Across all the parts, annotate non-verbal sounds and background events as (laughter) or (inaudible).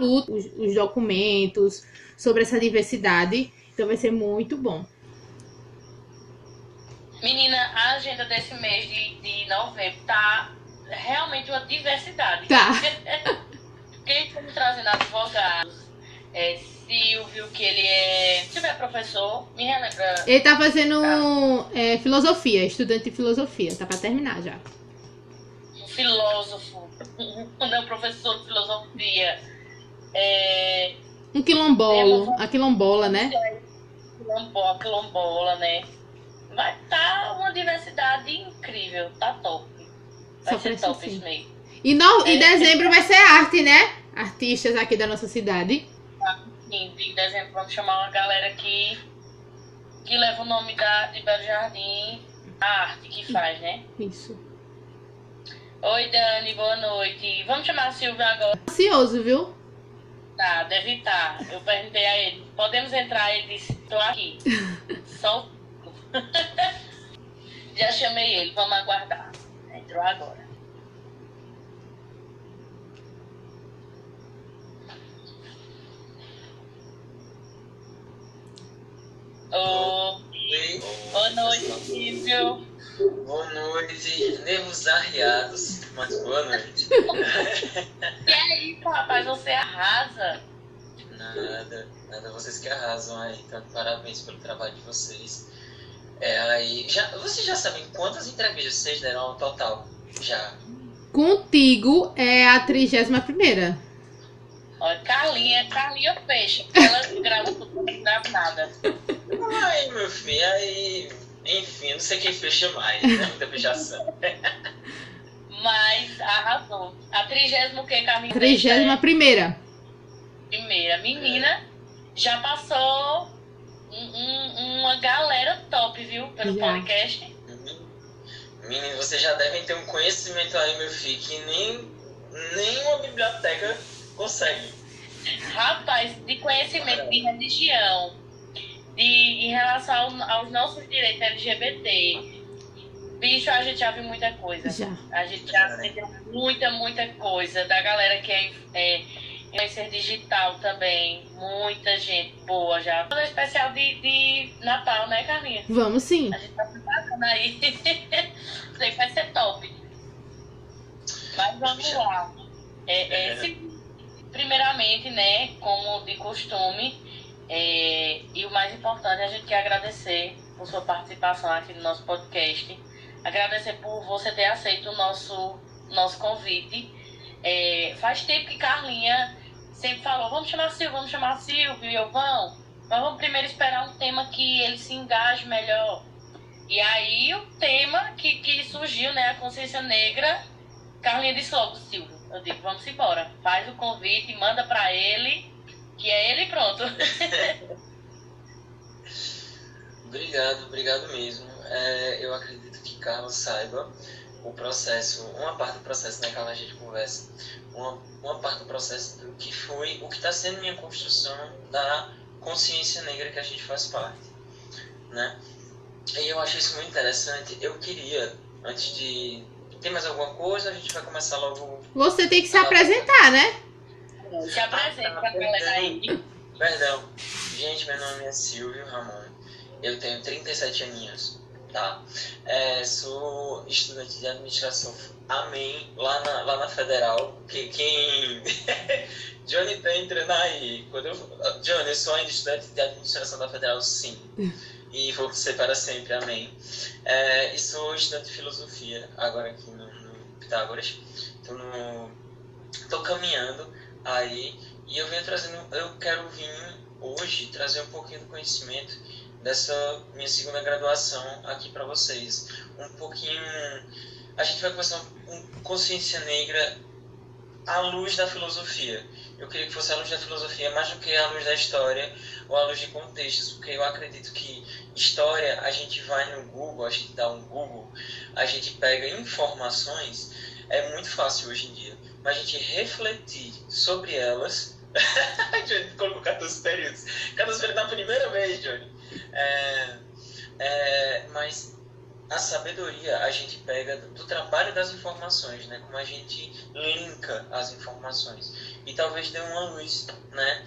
luta, os, os documentos sobre essa diversidade. Então vai ser muito bom. Menina, a agenda desse mês de, de novembro tá realmente uma diversidade. Tá. (laughs) Quem estamos trazendo advogados, é, Silvio, que ele é. Se tiver professor, me relembra. Ele tá fazendo é, filosofia, estudante de filosofia. Tá pra terminar já. Um filósofo, (laughs) não professor de filosofia. É, Um quilombolo, a quilombola, né? quilombola, quilombola, né? Vai estar uma diversidade incrível, tá top. Vai Só ser top assim. E no, É. dezembro vai ser arte, né? Artistas aqui da nossa cidade. Sim, de dezembro vamos chamar uma galera aqui que leva o nome da, de Belo Jardim, a arte que faz, né? Isso. Oi, Dani, boa noite. Vamos chamar a Silvia agora. Ansioso, viu? Tá, deve estar. Eu perguntei a ele, podemos entrar? Ele disse, tô aqui. (laughs) Só o... (laughs) Já chamei ele, vamos aguardar. Entrou agora. Ô, Oi. boa noite, Silvio. Boa noite, nervos arriados, mas boa noite. (laughs) E aí, rapaz, você arrasa. Nada, nada, vocês que arrasam aí, então parabéns pelo trabalho de vocês. É, aí, já, vocês já sabem quantas entrevistas vocês deram ao total? Já. Contigo é a 31 primeira. Olha, Carlinha, Carlinha fecha. Ela grava tudo, não grava nada. Aí, meu filho, aí, enfim, não sei quem fecha mais, né? Muita fechação. (laughs) Mas arrasou. A trigésimo que, Carlinha? 31 primeira. primeira. Menina, já passou um- um- uma galera top, viu? Pelo Já. podcast. Menino, vocês já devem ter um conhecimento aí, meu filho, que nem, nem uma biblioteca consegue. Rapaz, de conhecimento de religião, de, em relação ao- aos nossos direitos LGBT. Bicho, a gente já viu muita coisa. Já. A gente já aprendeu muita, muita coisa. Da galera que é, é influencer digital também. Muita gente boa já. Um especial de, de Natal, né, Carlinha? Vamos sim. A gente tá preparando aí. (laughs) Isso aí vai ser top. Mas vamos lá. É, é, se- primeiramente, né, como de costume, é, e o mais importante, a gente quer agradecer por sua participação aqui no nosso podcast. Agradecer por você ter aceito o nosso, nosso convite. É, faz tempo que Carlinha sempre falou, vamos chamar Silvio, vamos chamar Silvio, e eu, vão. Mas vamos primeiro esperar um tema que ele se engaje melhor. E aí o tema que, que surgiu, né, a consciência negra, Carlinha disse logo, Silvio, eu digo, vamos embora. Faz o convite, manda pra ele, que é ele e pronto. (laughs) Obrigado, obrigado mesmo. É, eu acredito que Carlos saiba o processo, uma parte do processo, né, Carlos, a gente conversa, uma, uma parte do processo do que foi, o que está sendo minha construção da consciência negra que a gente faz parte, né? E eu acho isso muito interessante. Eu queria, antes de... Tem mais alguma coisa? A gente vai começar logo... Você tem que se apresentar, né? Se apresenta pra galera aí. Perdão. Gente, meu nome é Silvio Ramon. Eu tenho 37 aninhos, tá? É, sou estudante de administração. Amém. Lá na, lá na Federal. Que, quem. (laughs) Johnny tá entrando aí. Quando eu... Johnny, eu sou ainda estudante de administração da Federal, sim. E vou ser para sempre, amém. É, e sou estudante de filosofia, agora aqui no, no Pitágoras. Tô, no, tô caminhando aí. E eu venho trazendo, eu quero vir hoje trazer um pouquinho do conhecimento dessa minha segunda graduação aqui para vocês. Um pouquinho, a gente vai conversar um consciência negra à luz da filosofia. Eu queria que fosse à luz da filosofia mais do que à luz da história ou à luz de contextos, porque eu acredito que história a gente vai no Google, a gente dá um Google, a gente pega informações, é muito fácil hoje em dia, mas a gente refletir sobre elas (laughs) Johnny colocou 14 períodos. 14 períodos na primeira vez, Johnny. É, é, mas a sabedoria a gente pega do, trabalho das informações, né? Como a gente linka as informações. e talvez dê uma luz, né?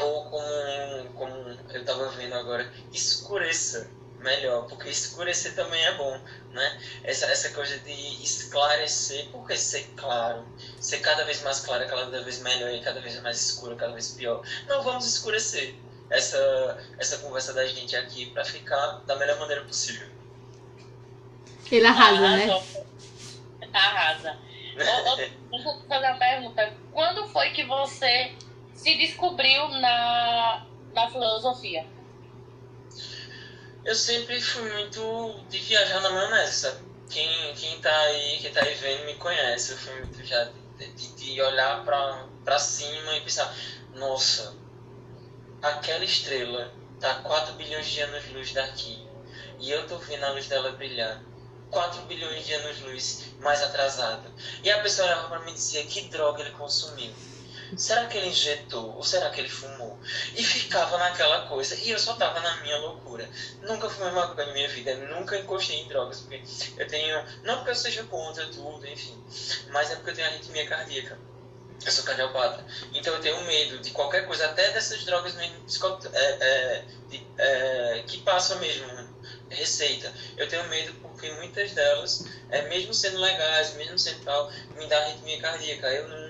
Ou como, como eu estava vendo agora, escureça melhor, porque escurecer também é bom, né? Essa, essa coisa de esclarecer, porque ser claro, ser cada vez mais claro, cada vez melhor e cada vez mais escuro, cada vez pior. Não, vamos escurecer essa, essa conversa da gente aqui para ficar da melhor maneira possível. Ele arrasa, né? Arrasa. (laughs) Deixa eu fazer uma pergunta. Quando foi que você se descobriu na, na filosofia? Eu sempre fui muito de viajar na maionese, sabe? Quem, quem tá aí, quem tá aí vendo me conhece. Eu fui muito já de, de, olhar pra, pra cima e pensar, nossa, aquela estrela tá 4 bilhões de anos-luz daqui. E eu tô vendo a luz dela brilhar 4 bilhões de anos-luz mais atrasado. E a pessoa olhava para mim e dizia: que droga ele consumiu? Será que ele injetou? Ou será que ele fumou? E ficava naquela coisa. E eu só tava na minha loucura. Nunca fumei maconha na minha vida. Nunca encostei em drogas. Porque eu tenho. Não porque eu seja contra tudo, enfim. Mas é porque eu tenho arritmia cardíaca. Eu sou cardiopata. Então eu tenho medo de qualquer coisa, até dessas drogas mesmo é, é, é, que passam mesmo receita. Eu tenho medo porque muitas delas, é, mesmo sendo legais, mesmo sendo tal, me dá arritmia cardíaca. Eu não.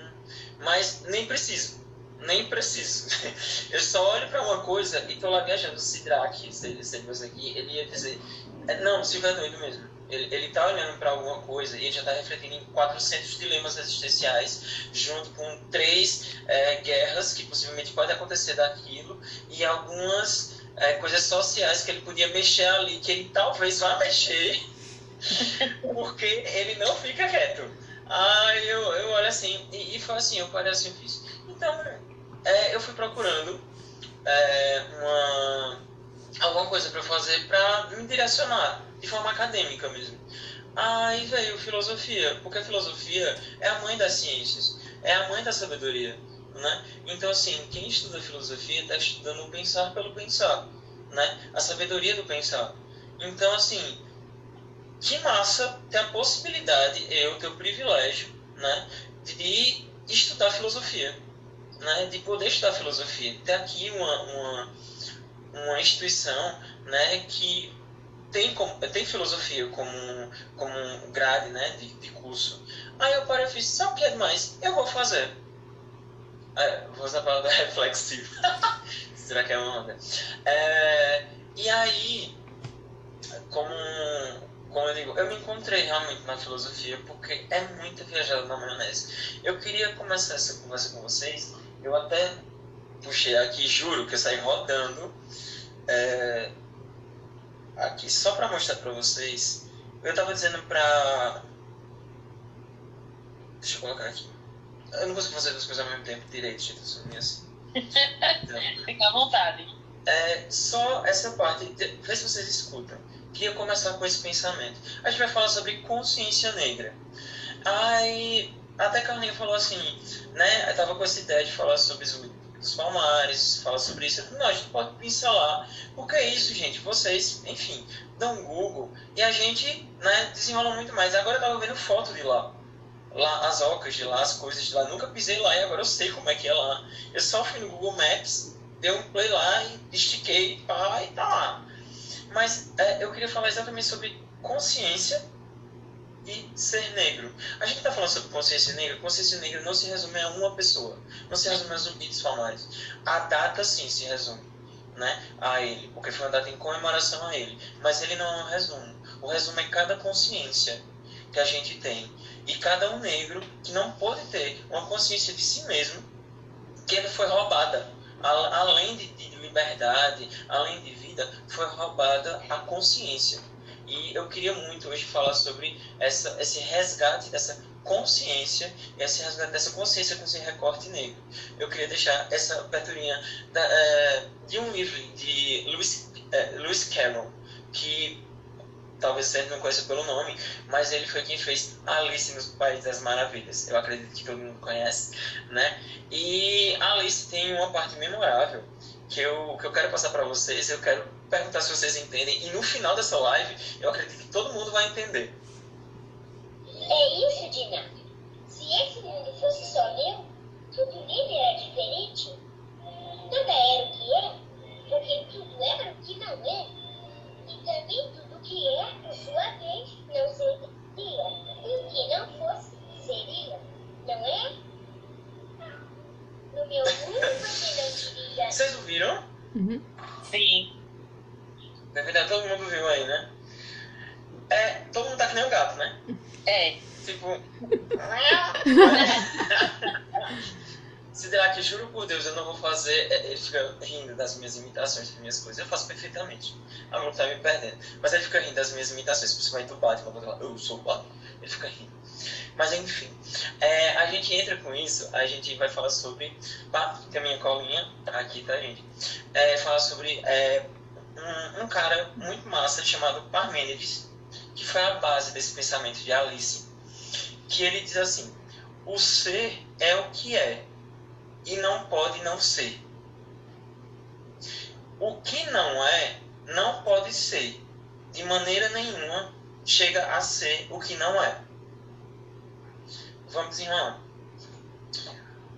Mas nem preciso. Nem preciso. (laughs) Eu só olho para uma coisa e tô lá viajando. Sidraque, esse, esse aqui, ele ia dizer: é, Não, Silvio é doido mesmo. Ele, ele tá olhando para alguma coisa e ele já está refletindo em 400 dilemas existenciais, junto com três é, guerras que possivelmente podem acontecer daquilo e algumas é, coisas sociais que ele podia mexer ali, que ele talvez vá mexer, (laughs) porque ele não fica quieto. Aí eu, eu olho assim, e, e foi assim, eu parei assim, eu fiz. Então, é, eu fui procurando é, uma, alguma coisa para fazer para me direcionar, de forma acadêmica mesmo. Aí veio filosofia, porque a filosofia é a mãe das ciências, é a mãe da sabedoria. Né? Então, assim, quem estuda filosofia está estudando o pensar pelo pensar, né? a sabedoria do pensar. Então, assim, que massa ter a possibilidade, eu ter o privilégio, né, de estudar filosofia, né, de poder estudar filosofia. Ter aqui uma, uma, uma instituição né, que tem, tem filosofia como, como grade né, de, de curso. Aí eu parei e fiz, sabe o que é demais? Eu vou fazer é, vou usar a palavra (laughs) reflexivo. (laughs) Será que é uma onda? É, e aí, como, como eu digo, eu me encontrei realmente na filosofia porque é muito viajado na maionese. Eu queria começar essa conversa com vocês. Eu até puxei aqui, juro que eu saí rodando. É, aqui só para mostrar para vocês. Eu estava dizendo para. Deixa eu colocar aqui. Eu não consigo fazer duas coisas ao mesmo tempo direito, gente. Eu assim. Então, Fica à vontade. É, só essa parte, vê se vocês escutam. Queria começar com esse pensamento. A gente vai falar sobre consciência negra. Aí, até Carlinhos falou assim, né? Eu tava com essa ideia de falar sobre os, palmares, falar sobre isso. Não, a gente pode pincelar. Porque é isso, gente. Vocês, enfim, dão um Google e a gente né, desenrola muito mais. Agora eu tava vendo foto de lá lá as ocas de lá, as coisas de lá. Nunca pisei lá e agora eu sei como é que é lá. Eu só fui no Google Maps, dei um play lá e estiquei pá, e tá lá. Mas é, eu queria falar exatamente sobre consciência e ser negro. A gente está falando sobre consciência negra. Consciência negra não se resume a uma pessoa, não se resume a Zumbi dos Palmares. A data sim se resume né, a ele, porque foi uma data em comemoração a ele. Mas ele não é um resumo. O resumo é cada consciência que a gente tem e cada um negro que não pôde ter uma consciência de si mesmo, que ele foi roubada. Além de, de liberdade, além de vida, foi roubada a consciência. E eu queria muito hoje falar sobre essa, esse resgate dessa consciência, esse resgate dessa consciência com esse recorte negro. Eu queria deixar essa aberturinha da, é, de um livro de Lewis, é, Lewis Carroll, que talvez você não conheça pelo nome, mas ele foi quem fez Alice no País das Maravilhas. Eu acredito que todo mundo conhece, né? E Alice tem uma parte memorável que eu, que eu quero passar para vocês. Eu quero perguntar se vocês entendem. E no final dessa live, eu acredito que todo mundo vai entender. É isso, Dina. Se esse mundo fosse só meu, tudo nele era diferente. Nada era o que é, porque tudo era o que não é. E também tudo que é, por sua vez, não seria. E o que não fosse, seria. Não é? No meu mundo não diria. Vocês ouviram? Uhum. Sim. Na verdade, todo mundo viu aí, né? É, todo mundo tá que nem um gato, né? É. Tipo. (laughs) Se der aqui, juro por Deus, eu não vou fazer. é, Ele fica rindo das minhas imitações, das minhas coisas. Eu faço perfeitamente. A mão tá me perdendo. Mas ele fica rindo das minhas imitações, principalmente do Batman. Quando eu falo, eu sou o Batman. Ele fica rindo. Mas enfim, é, a gente entra com isso, a gente vai falar sobre. Pá, tem a minha colinha, tá aqui, tá, gente? É, falar sobre é, um, um cara muito massa chamado Parmênides, que foi a base desse pensamento de Alice, que ele diz assim: o ser é o que é e não pode não ser. O que não é, não pode ser. De maneira nenhuma chega a ser o que não é. Vamos desenrolar.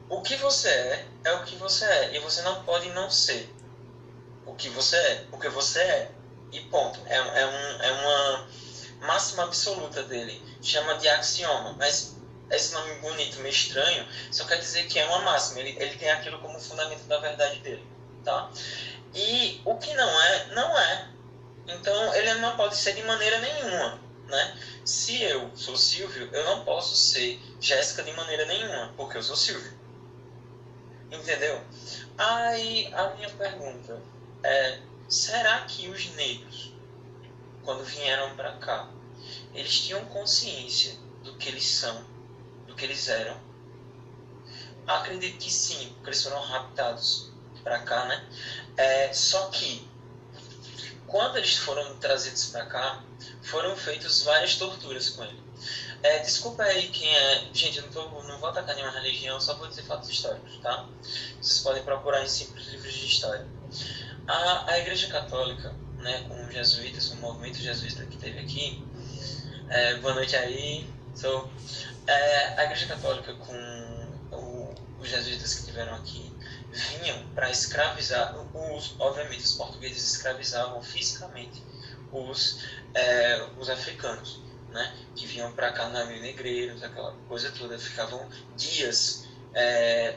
O que você é, é o que você é. E você não pode não ser o que você é. O que você é. E ponto. É, é, um, é uma máxima absoluta dele. Chama de axioma. Mas esse nome bonito, meio estranho, só quer dizer que é uma máxima. Ele, ele tem aquilo como fundamento da verdade dele. Tá? E o que não é, não é. Então ele não pode ser de maneira nenhuma. Né? Se eu sou Silvio, eu não posso ser Jéssica de maneira nenhuma, porque eu sou Silvio. Entendeu? Aí a minha pergunta é: será que os negros, quando vieram para cá, eles tinham consciência do que eles são, do que eles eram? Acredito que sim, porque eles foram raptados para cá, né? É, só que quando eles foram trazidos para cá, foram feitas várias torturas com ele. É, desculpa aí quem é. Gente, eu não, tô, não vou atacar nenhuma religião, só vou dizer fatos históricos, tá? Vocês podem procurar em simples livros de história. A, a Igreja Católica, né, com os jesuítas, o movimento jesuíta que teve aqui, é, boa noite aí. So, é, a Igreja Católica com o, os jesuítas que tiveram aqui vinham para escravizar, os, obviamente os portugueses escravizavam fisicamente os, é, os africanos, né, que vinham para cá navios negreiros, aquela coisa toda, ficavam dias, é,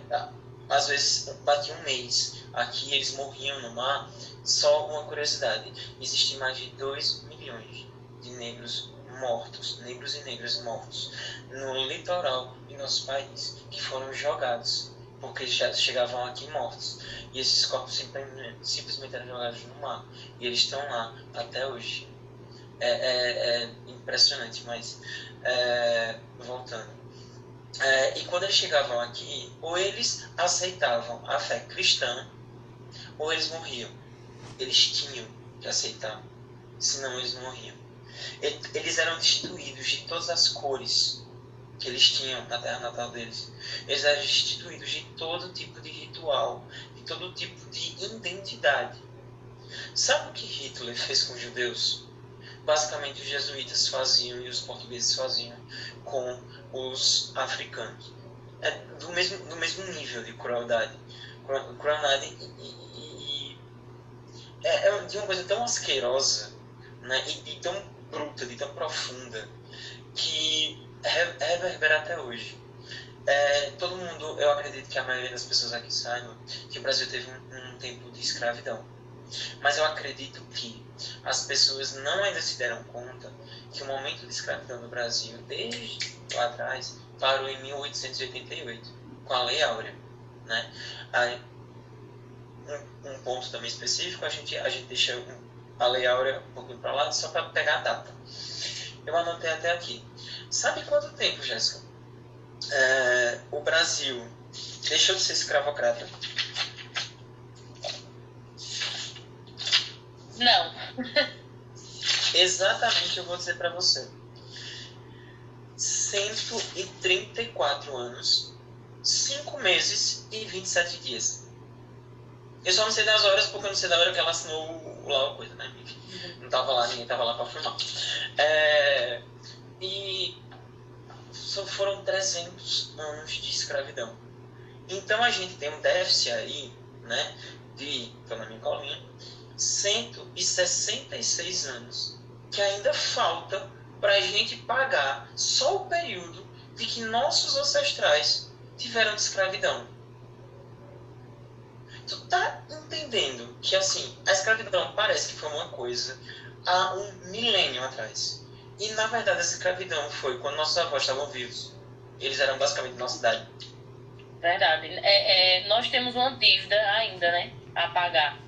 às vezes batia um mês, aqui eles morriam no mar. Só uma curiosidade, existem mais de 2 milhões de negros mortos, negros e negras mortos, no litoral do nosso país, que foram jogados porque já chegavam aqui mortos. E esses corpos simplesmente, simplesmente eram jogados no mar. E eles estão lá até hoje. É, é, é impressionante, mas é, voltando. É, e quando eles chegavam aqui, ou eles aceitavam a fé cristã, ou eles morriam. Eles tinham que aceitar, senão eles morriam. Eles eram destituídos de todas as cores que eles tinham na terra natal deles. Eles eram destituídos de todo tipo de ritual, de todo tipo de identidade. Sabe o que Hitler fez com os judeus? Basicamente, os jesuítas faziam e os portugueses faziam com os africanos. É do mesmo, do mesmo nível de crueldade. Crueldade e, e, e é, é de uma coisa tão asquerosa né, e de tão bruta, de tão profunda, que reverbera até hoje. É, todo mundo, eu acredito que a maioria das pessoas aqui saibam que o Brasil teve um, um tempo de escravidão. Mas eu acredito que as pessoas não ainda se deram conta que o momento de escravidão no Brasil, desde lá atrás, parou em 1888, com a Lei Áurea. Né? Aí, um, um, ponto também específico, a gente, a gente deixa a Lei Áurea um pouquinho para lá, só para pegar a data. Eu anotei até aqui. Sabe quanto tempo, Jéssica? É, o Brasil deixou de ser escravocrata? Não. (laughs) Exatamente, eu vou dizer para você. 134 anos, 5 meses e 27 dias. Eu só não sei das horas porque eu não sei da hora que ela assinou lá a coisa, né? Não tava lá, ninguém tava lá para filmar. É, e foram 300 anos de escravidão. Então a gente tem um déficit aí, né, de, estou na minha colinha, 166 anos, que ainda falta para a gente pagar só o período de que nossos ancestrais tiveram de escravidão. Tu tá entendendo que assim, a escravidão parece que foi uma coisa há um milênio atrás. E na verdade essa escravidão foi quando nossos avós estavam vivos. Eles eram basicamente nossa idade. Verdade. É, é, nós temos uma dívida ainda, né? A pagar.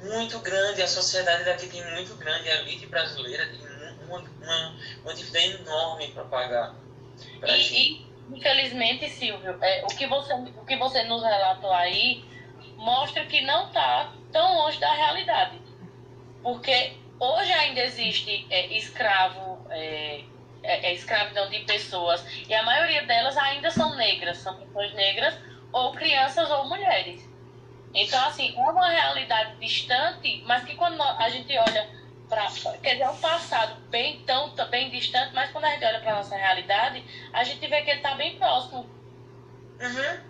Muito grande, a sociedade daqui tem muito grande, a elite brasileira tem uma, uma, uma dívida enorme para pagar. E, e, infelizmente, Silvio, é, o, que você, o que você nos relatou aí mostra que não está tão longe da realidade. Porque hoje ainda existe é, escravo, é, é, é escravidão de pessoas, e a maioria delas ainda são negras, são pessoas negras, ou crianças ou mulheres. Então, assim, é uma realidade distante, mas que quando a gente olha para. Quer dizer, é um passado bem, tão, bem distante, mas quando a gente olha para nossa realidade, a gente vê que ele está bem próximo. Uhum.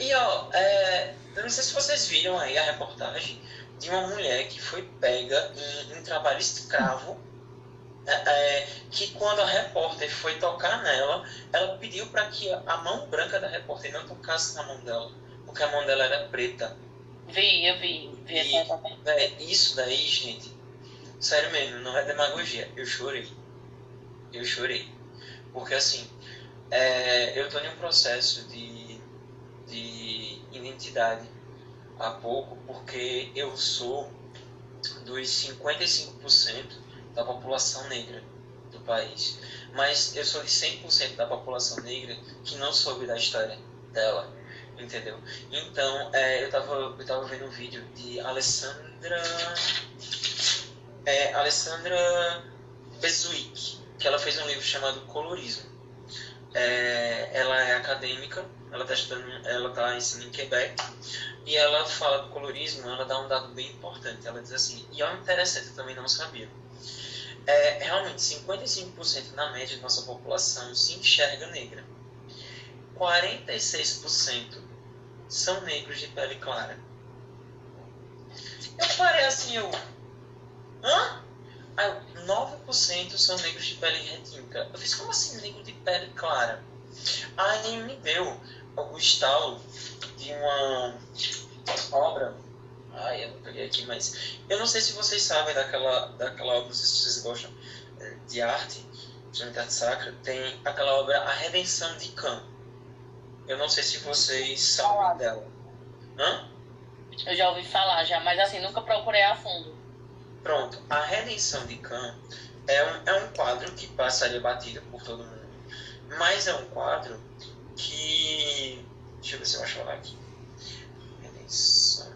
E ó, é, eu não sei se vocês viram aí a reportagem de uma mulher que foi pega em, em trabalho escravo. é, é, que quando a repórter foi tocar nela, ela pediu para que a mão branca da repórter não tocasse na mão dela, porque a mão dela era preta. Vi, eu vi, vi E, isso daí, gente, sério mesmo, não é demagogia. Eu chorei. Eu chorei. Porque assim, é, eu tô em um processo de, de identidade há pouco, porque eu sou dos 55% da população negra do país. Mas eu sou de 100% da população negra que não soube da história dela, entendeu? Então, é, eu, tava, eu tava vendo um vídeo de Alessandra. É, Alessandra Bezuic, que ela fez um livro chamado Colorismo. É, ela é acadêmica, ela está estudando, ela está ensinando em Quebec, e ela fala do colorismo, ela dá um dado bem importante. Ela diz assim, e é interessante, eu também não sabia. É, realmente, 55% na média de nossa população se enxerga negra. 46% são negros de pele clara. Eu parei assim, eu. Hã? Aí, eu, 9% são negros de pele retinta. Eu fiz, como assim negro de pele clara? Aí me deu o estalo de uma obra. Ai, eu não peguei aqui, mas. Eu não sei se vocês sabem daquela, daquela obra, não sei se vocês gostam eh, de arte, de arte sacra. Tem aquela obra A Redenção de Cã. Eu não sei se vocês sabem dela. Hã? Eu já ouvi falar já, mas assim, nunca procurei a fundo. Pronto, A Redenção de Cã é um, é um quadro que passaria batido por todo mundo, mas é um quadro que. Deixa eu ver se eu acho ela aqui. Redenção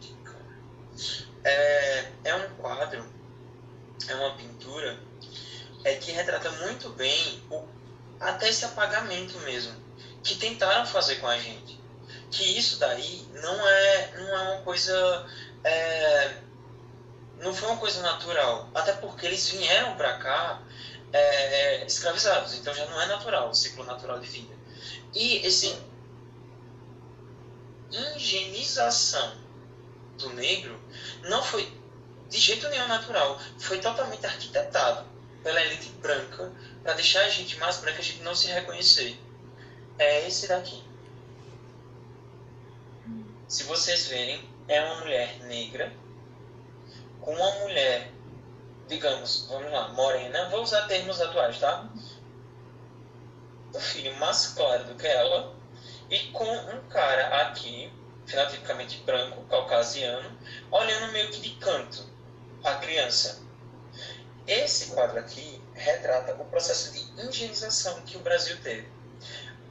de Cã. É, é um quadro, é uma pintura é, que retrata muito bem o, até esse apagamento mesmo, que tentaram fazer com a gente. Que isso daí não é, não é uma coisa. É, não foi uma coisa natural. Até porque eles vieram para cá é, escravizados. Então já não é natural, o ciclo natural de vida. E esse higienização do negro não foi de jeito nenhum natural. Foi totalmente arquitetado pela elite branca para deixar a gente mais branca a gente não se reconhecer. É esse daqui. Se vocês verem, é uma mulher negra com uma mulher, digamos, vamos lá, morena, vou usar termos atuais, tá? O filho mais claro do que ela, e com um cara aqui, fenotipicamente branco, caucasiano, olhando meio que de canto a criança. Esse quadro aqui retrata o processo de higienização que o Brasil teve.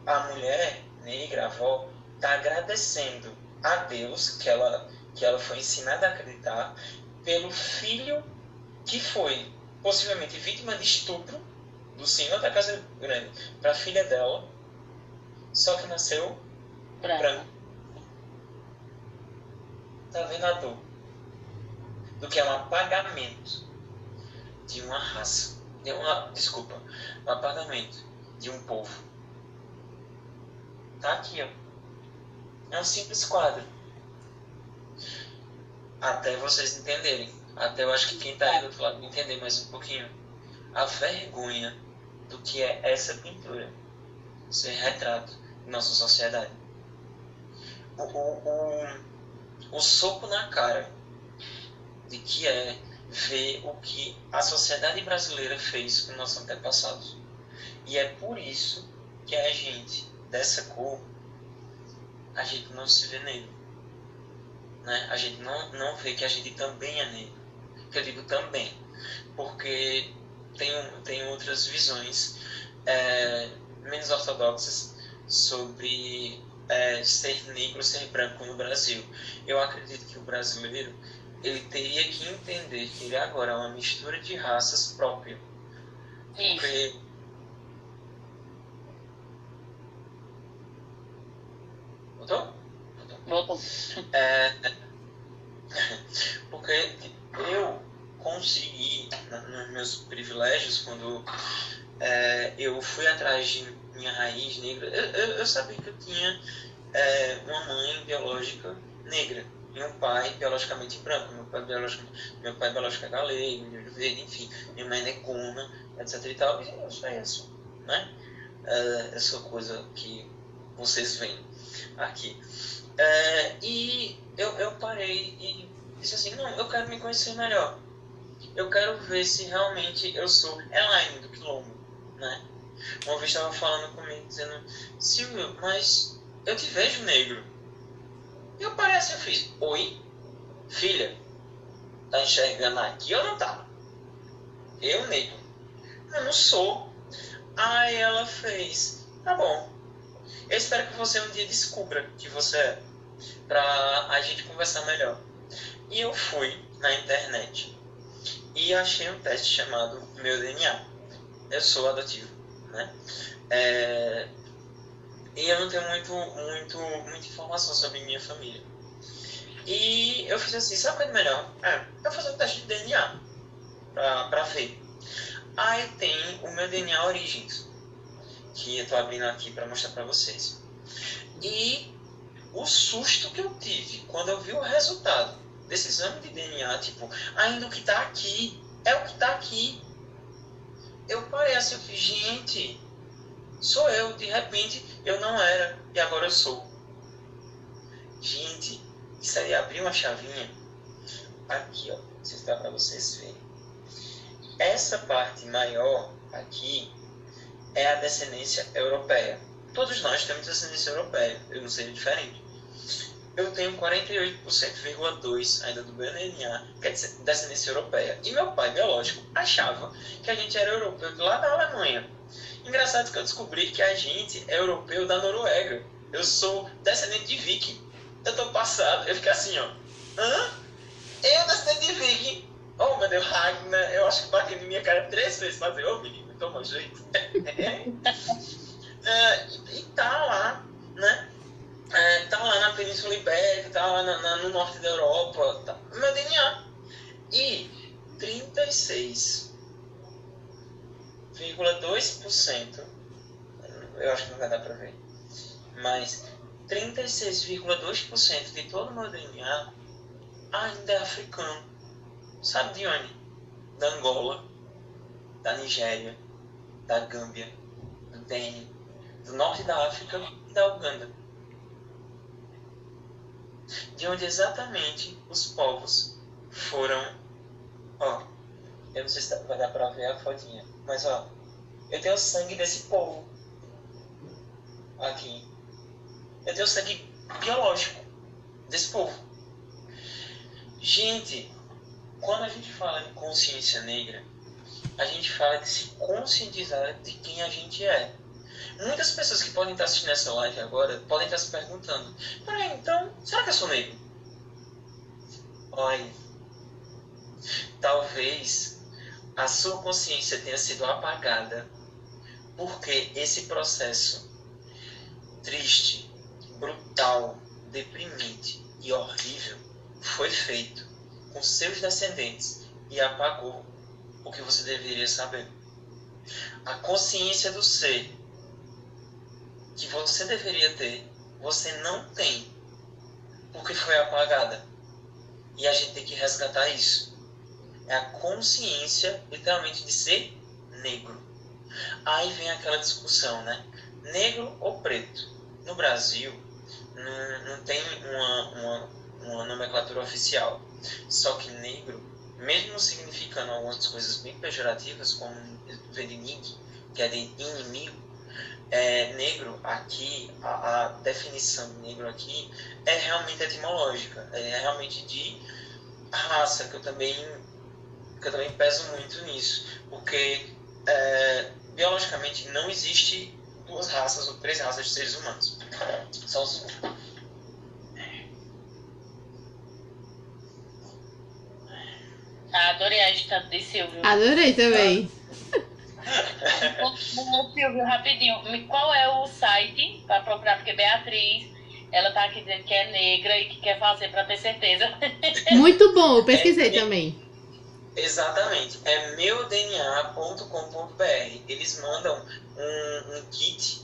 A mulher negra, a avó, está agradecendo a Deus que ela, que ela foi ensinada a acreditar pelo filho que foi possivelmente vítima de estupro do senhor da casa grande para a filha dela, só que nasceu Branco. branco. Tá vendo a dor? Do que é um apagamento de uma raça. De uma, desculpa, um apagamento de um povo. Tá aqui, ó. É um simples quadro. Até vocês entenderem. Até eu acho que quem está aí do outro lado entender mais um pouquinho. A vergonha do que é essa pintura ser retrato de nossa sociedade. O, o, o, o soco na cara de que é ver o que a sociedade brasileira fez com nossos antepassados. E é por isso que a gente, dessa cor, a gente não se vê negro. Né? A gente não, não vê que a gente também é negro. Que eu digo também, porque tem, tem outras visões é, menos ortodoxas sobre é, ser negro, ser branco no Brasil. Eu acredito que o brasileiro ele teria que entender que ele agora é uma mistura de raças própria. Porque Voltou? É, porque eu consegui, nos meus privilégios, quando é, eu fui atrás de minha raiz negra, eu, eu, sabia que eu tinha é, uma mãe biológica negra e um pai biologicamente branco. Meu pai biológico, meu pai biológico é galego, verde, enfim, minha mãe é negona, etc e tal. E eu sou isso, né? É, essa coisa que vocês veem aqui. É, e eu, eu parei e disse assim, não, eu quero me conhecer melhor. Eu quero ver se realmente eu sou Elaine do Quilombo, né? Uma vez estava falando comigo, dizendo, Silvio, mas eu te vejo negro. E eu parece, eu fiz, oi, filha, tá enxergando aqui ou não tá? Eu, negro? Eu não sou. Aí ela fez, tá bom. Eu espero que você um dia descubra que você é, pra a gente conversar melhor. E eu fui na internet e achei um teste chamado Meu DNA. Eu sou adotivo, né? É, e eu não tenho muito, muito, muita informação sobre minha família. E eu fiz assim, sabe o que é melhor? É, eu fazer um teste de DNA pra, pra ver. Aí tem o meu DNA Origins, que eu tô abrindo aqui para mostrar para vocês. E o susto que eu tive quando eu vi o resultado desse exame de DNA, tipo, ainda o que tá aqui é o que tá aqui. Eu parei assim, eu fiz, gente, sou eu, de repente eu não era e agora eu sou. Gente, isso aí abriu uma chavinha aqui, ó, se dá para vocês verem. Essa parte maior aqui é a descendência europeia. Todos nós temos descendência europeia, eu não seria diferente. Eu tenho 48,2% ainda do meu DNA, que é descendência europeia. E meu pai biológico achava que a gente era europeu lá da Alemanha. Engraçado que eu descobri que a gente é europeu da Noruega. Eu sou descendente de viking. Eu tô passado, eu fiquei assim, ó. Hã? Eu descendente de viking. Oh, meu Deus, Ragnar, eu acho que bati na minha cara três vezes, fazer, ô menino, toma jeito. (laughs) é, e, e tá lá, né? É, tá lá na Península Ibérica, tá lá na, na, no norte da Europa, tá, meu DNA. E 36 0,2%, eu acho que não vai dar para ver, mas 36,2% de todo o meu DNA ainda é africano. Sabe de onde? Da Angola, da Nigéria, da Gâmbia, do Beni, do norte da África e da Uganda. De onde exatamente os povos foram. Ó, eu não sei se vai dar pra ver a fotinha. Mas ó, eu tenho sangue desse povo. Aqui. Eu tenho sangue biológico desse povo. Gente, quando a gente fala de consciência negra, a gente fala de se conscientizar de quem a gente é. Muitas pessoas que podem estar assistindo essa live agora podem estar se perguntando: peraí, então, será que eu sou negro? Olha, talvez a sua consciência tenha sido apagada porque esse processo triste, brutal, deprimente e horrível foi feito com seus descendentes e apagou o que você deveria saber. A consciência do ser que você deveria ter, você não tem foi apagada. E a gente tem que resgatar isso. É a consciência, literalmente, de ser negro. Aí vem aquela discussão, né? Negro ou preto? No Brasil, não, não tem uma, uma, uma nomenclatura oficial. Só que negro, mesmo significando algumas coisas bem pejorativas, como vem de nig, que é de inimigo, é, negro aqui, a, a, definição de negro aqui é realmente etimológica, é realmente de raça, que eu também, que eu também peso muito nisso, porque é, biologicamente não existe duas raças ou três raças de seres humanos. Só os adorei a história de Silvio. Adorei também. Silvio, rapidinho, qual é o site para procurar? Porque Beatriz, ela tá aqui dizendo que é negra e que quer fazer para ter certeza. (laughs) (laughs) Muito bom, eu pesquisei é, também. Exatamente, é meudna.com.br. Eles mandam um, um kit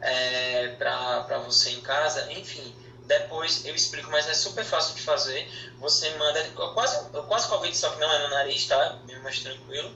é, para você em casa, enfim depois eu explico, mas é super fácil de fazer. Você manda quase, quase Covid, só que não é no nariz, tá? Bem mais tranquilo.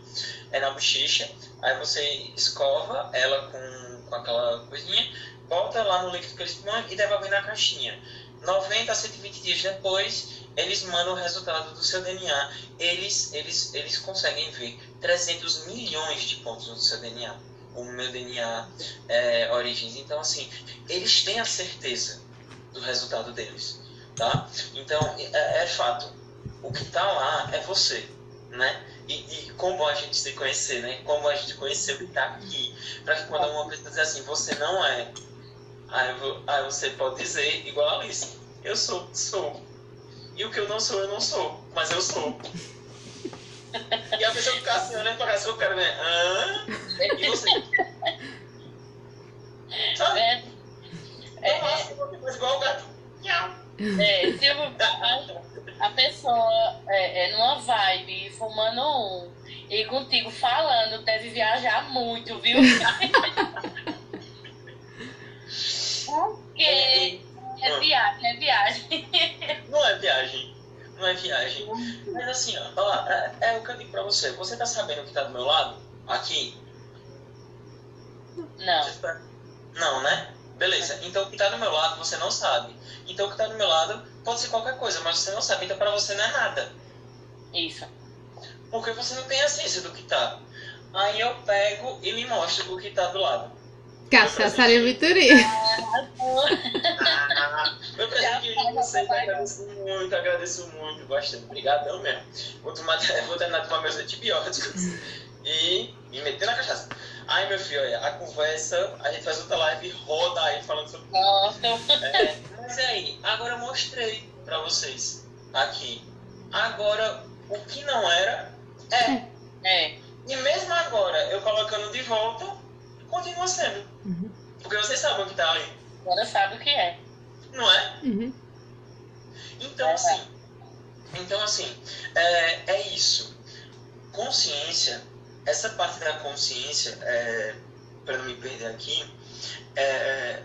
É na bochecha. Aí você escova ela com, com aquela coisinha, bota lá no líquido que eles põem e devolve na caixinha. 90 a 120 dias depois, eles mandam o resultado do seu DNA. Eles, eles, eles conseguem ver 300 milhões de pontos no seu DNA. O meu DNA é, Origins. Então, assim, eles têm a certeza do resultado deles, tá? Então, é, é fato. O que está lá é você, né? E, e, como a gente se conhecer, né? Como a gente conheceu que está aqui. Para que quando uma pessoa diz assim, você não é, aí, aí você pode dizer, igual a Alice, eu sou, sou. E o que eu não sou, eu não sou. Mas eu sou. E a pessoa fica assim, olhando pra cá, o cara, né? Hã? E você? (laughs) Sabe? É. É, igual o gato. É, tipo, a, a pessoa é, é numa vibe, fumando um, e contigo falando, deve viajar muito, viu? Porque (laughs) é, é viagem, é viagem. Não é viagem. Não é viagem. Mas assim, ó, ó é, é, o que eu digo pra você. Você tá sabendo o que tá do meu lado? Aqui? Não. Tá... Não, né? Beleza. Então o que está do meu lado você não sabe. Então o que está do meu lado pode ser qualquer coisa, mas você não sabe. Então para você não é nada. Isso. Porque você não tem a ciência do que está. Aí eu pego e me mostro o que está do lado. Cachaçaria Vituri. (laughs) Ah, meu presente de vocês, agradeço muito, agradeço muito, bastante. Obrigadão mesmo. Vou, tomar, (laughs) vou terminar de tomar meus antibióticos e me meter na cachaça. Ai, meu filho, olha, a conversa, a gente faz outra live roda aí falando sobre. Nossa. É, mas é aí, agora eu mostrei pra vocês aqui. Agora, o que não era, é. É. E mesmo agora, eu colocando de volta, continua sendo. Uhum. Porque vocês sabem o que tá ali. Agora sabe o que é. Não é? Uhum. Então, é. assim. Então, assim, é, é isso. Consciência essa parte da consciência, é, para não me perder aqui, é,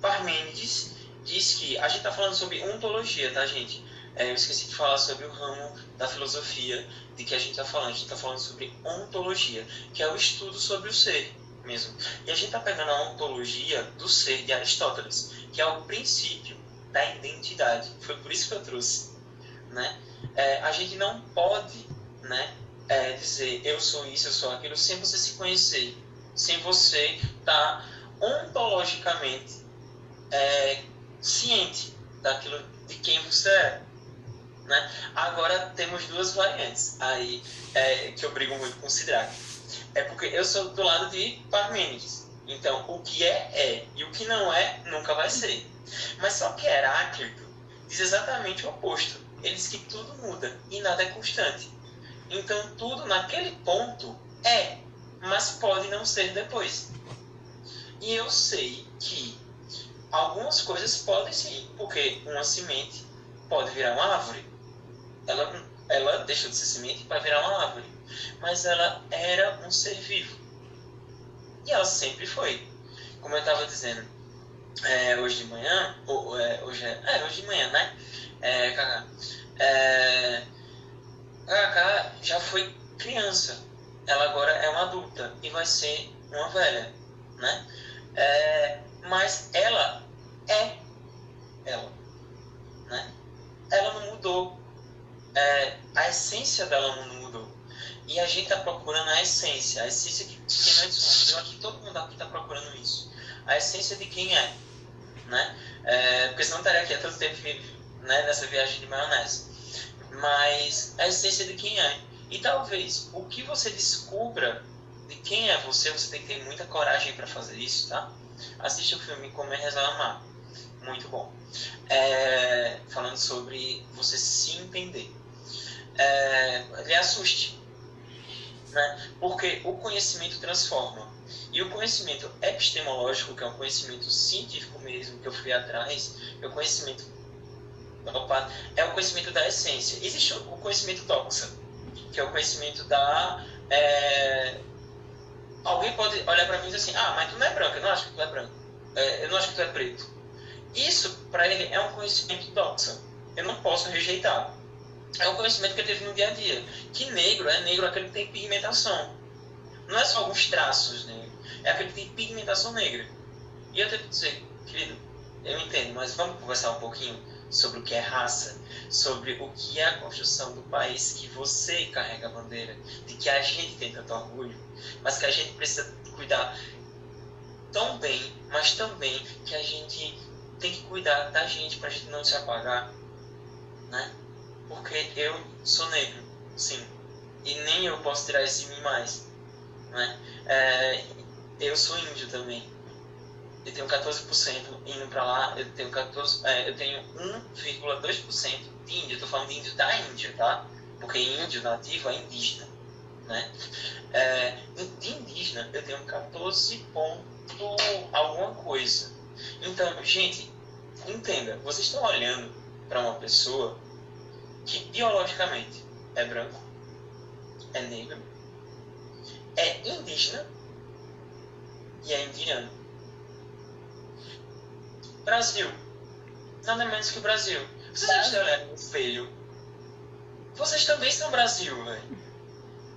Parmênides diz que a gente está falando sobre ontologia, tá, gente? É, eu esqueci de falar sobre o ramo da filosofia de que a gente está falando. A gente está falando sobre ontologia, que é o estudo sobre o ser mesmo. E a gente está pegando a ontologia do ser de Aristóteles, que é o princípio da identidade. Foi por isso que eu trouxe. Né? É, a gente não pode né, é, dizer eu sou isso, eu sou aquilo, sem você se conhecer, sem você estar tá ontologicamente é, ciente daquilo de quem você é. Né? Agora temos duas variantes aí é, que eu brigo muito Sidraque. É porque eu sou do lado de Parmênides. Então, o que é, é. E o que não é, nunca vai ser. Mas só que Heráclito diz exatamente o oposto. Ele diz que tudo muda e nada é constante. Então tudo naquele ponto é, mas pode não ser depois. E eu sei que algumas coisas podem sim, porque uma semente pode virar uma árvore. Ela, ela deixou de ser semente para virar uma árvore. Mas ela era um ser vivo. E ela sempre foi. Como eu estava dizendo, é, hoje de manhã, ou, é, hoje, é, é, hoje de manhã, né? É, Cacá, é, Cacá já foi criança, ela agora é uma adulta e vai ser uma velha, né? É, mas ela é ela, né? Ela não mudou, é, a essência dela não mudou. E a gente está procurando a essência, a essência que, que nós somos. Eu aqui, todo mundo aqui está procurando isso. A essência de quem é, né? É, porque senão estaria aqui há tanto tempo né, nessa viagem de maionese. Mas a essência de quem é. E talvez o que você descubra de quem é você, você tem que ter muita coragem para fazer isso, tá? Assiste o filme Comer, Rezar Amar. Muito bom. É, falando sobre você se entender. É, ele assuste. Né? Porque o conhecimento transforma. E o conhecimento epistemológico, que é um conhecimento científico mesmo, que eu fui atrás, é o conhecimento é o conhecimento da essência. Existe o conhecimento doxa, que é o conhecimento da. É... Alguém pode olhar para mim e dizer assim: ah, mas tu não é branco, eu não acho que tu é branco, é, eu não acho que tu é preto. Isso, para ele, é um conhecimento doxa. Eu não posso rejeitar. É um conhecimento que ele teve no dia a dia. Que negro é negro aquele que tem pigmentação. Não é só alguns traços negros é aquele que tem pigmentação negra. E eu tenho que dizer, querido, eu entendo, mas vamos conversar um pouquinho sobre o que é raça, sobre o que é a construção do país que você carrega a bandeira, de que a gente tem tanto orgulho, mas que a gente precisa cuidar tão bem, mas também que a gente tem que cuidar da gente para a gente não se apagar, né? Porque eu sou negro, sim, e nem eu posso tirar isso de mim mais, né? É, eu sou índio também. Eu tenho 14% indo para lá, eu tenho 14, é, eu tenho 1,2% de índio. Eu tô falando de índio da Índia, tá? Porque índio nativo é indígena, né? É, de indígena eu tenho 14 ponto alguma coisa. Então, gente, entenda, vocês estão olhando para uma pessoa que biologicamente é branco, é negro, é indígena e é indiano. Brasil. Nada menos que o Brasil. Vocês no espelho. Vocês também são Brasil, velho.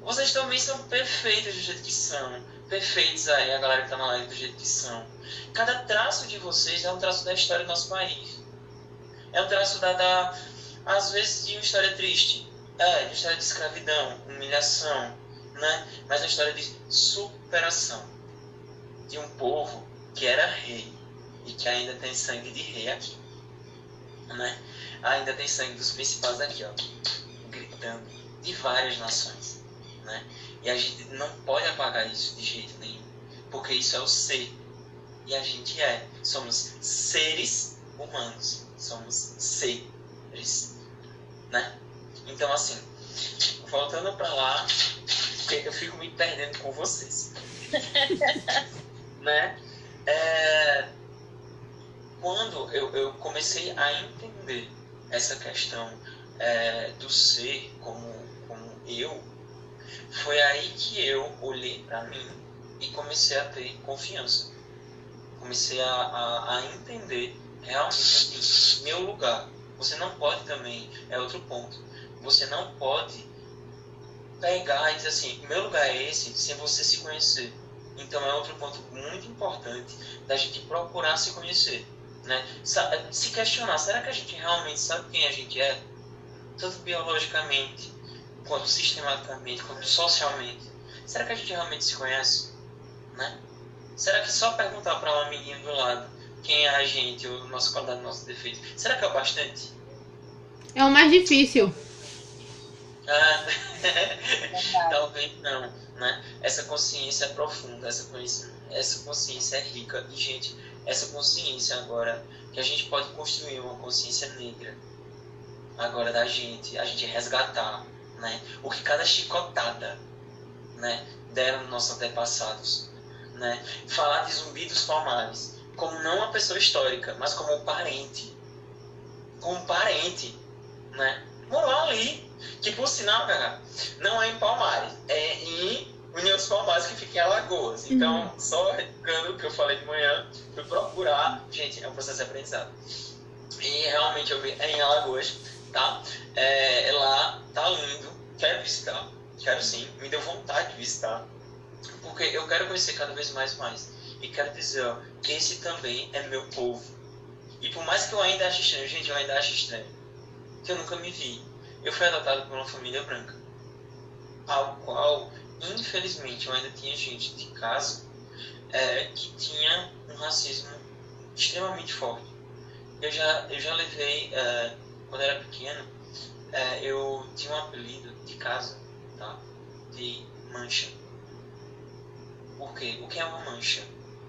Vocês também são perfeitos do jeito que são. Perfeitos aí, a galera que tá na live do jeito que são. Cada traço de vocês é um traço da história do nosso país. É um traço da, da às vezes, de uma história triste. É, de uma história de escravidão, humilhação, né? Mas uma história de superação de um povo que era rei e que ainda tem sangue de rei aqui. Né? Ainda tem sangue dos principais aqui, ó, gritando, de várias nações. Né? E a gente não pode apagar isso de jeito nenhum, porque isso é o ser. E a gente é. Somos seres humanos. Somos seres. Né? Então, assim, voltando para lá, eu fico me perdendo com vocês. (laughs) né? É, quando eu, eu comecei a entender essa questão é, do ser como, como eu, foi aí que eu olhei para mim e comecei a ter confiança. Comecei a, a, a entender realmente assim, meu lugar. Você não pode também, é outro ponto, você não pode pegar e dizer assim, meu lugar é esse, sem você se conhecer. Então é outro ponto muito importante da gente procurar se conhecer. Né? Se questionar, será que a gente realmente sabe quem a gente é? Tanto biologicamente, quanto sistematicamente, quanto socialmente. Será que a gente realmente se conhece? Né? Será que só perguntar para um amiguinho do lado quem é a gente, o nosso qualidade, o nosso defeito, será que é o bastante? É o mais difícil. Ah, (laughs) talvez não né? Essa consciência é profunda, essa consciência, essa consciência é rica. E, gente, essa consciência agora, que a gente pode construir uma consciência negra, agora da gente, a gente resgatar, né? O que cada chicotada, né? Deram nos nossos antepassados, né? Falar de Zumbi dos Palmares, como não uma pessoa histórica, mas como um parente. Como um parente, né? Morou ali, que por sinal, cara, não é em Palmares, é em União Palmares que fica em Alagoas. Então, uhum. só replicando o que eu falei de manhã, fui procurar. Gente, é um processo de aprendizado. E realmente eu vi é em Alagoas, tá? É, é, lá tá lindo, quero visitar, quero sim, me deu vontade de visitar, porque eu quero conhecer cada vez mais mais. E quero dizer, ó, que esse também é meu povo. E por mais que eu ainda ache estranho, gente, eu ainda acho estranho, que eu nunca me vi. Eu fui adotado por uma família branca, ao qual infelizmente, eu ainda tinha gente de casa é, que tinha um racismo extremamente forte. Eu já, eu já levei, é, quando era pequeno, é, eu tinha um apelido de casa, tá? De mancha. Por quê? O que é uma mancha?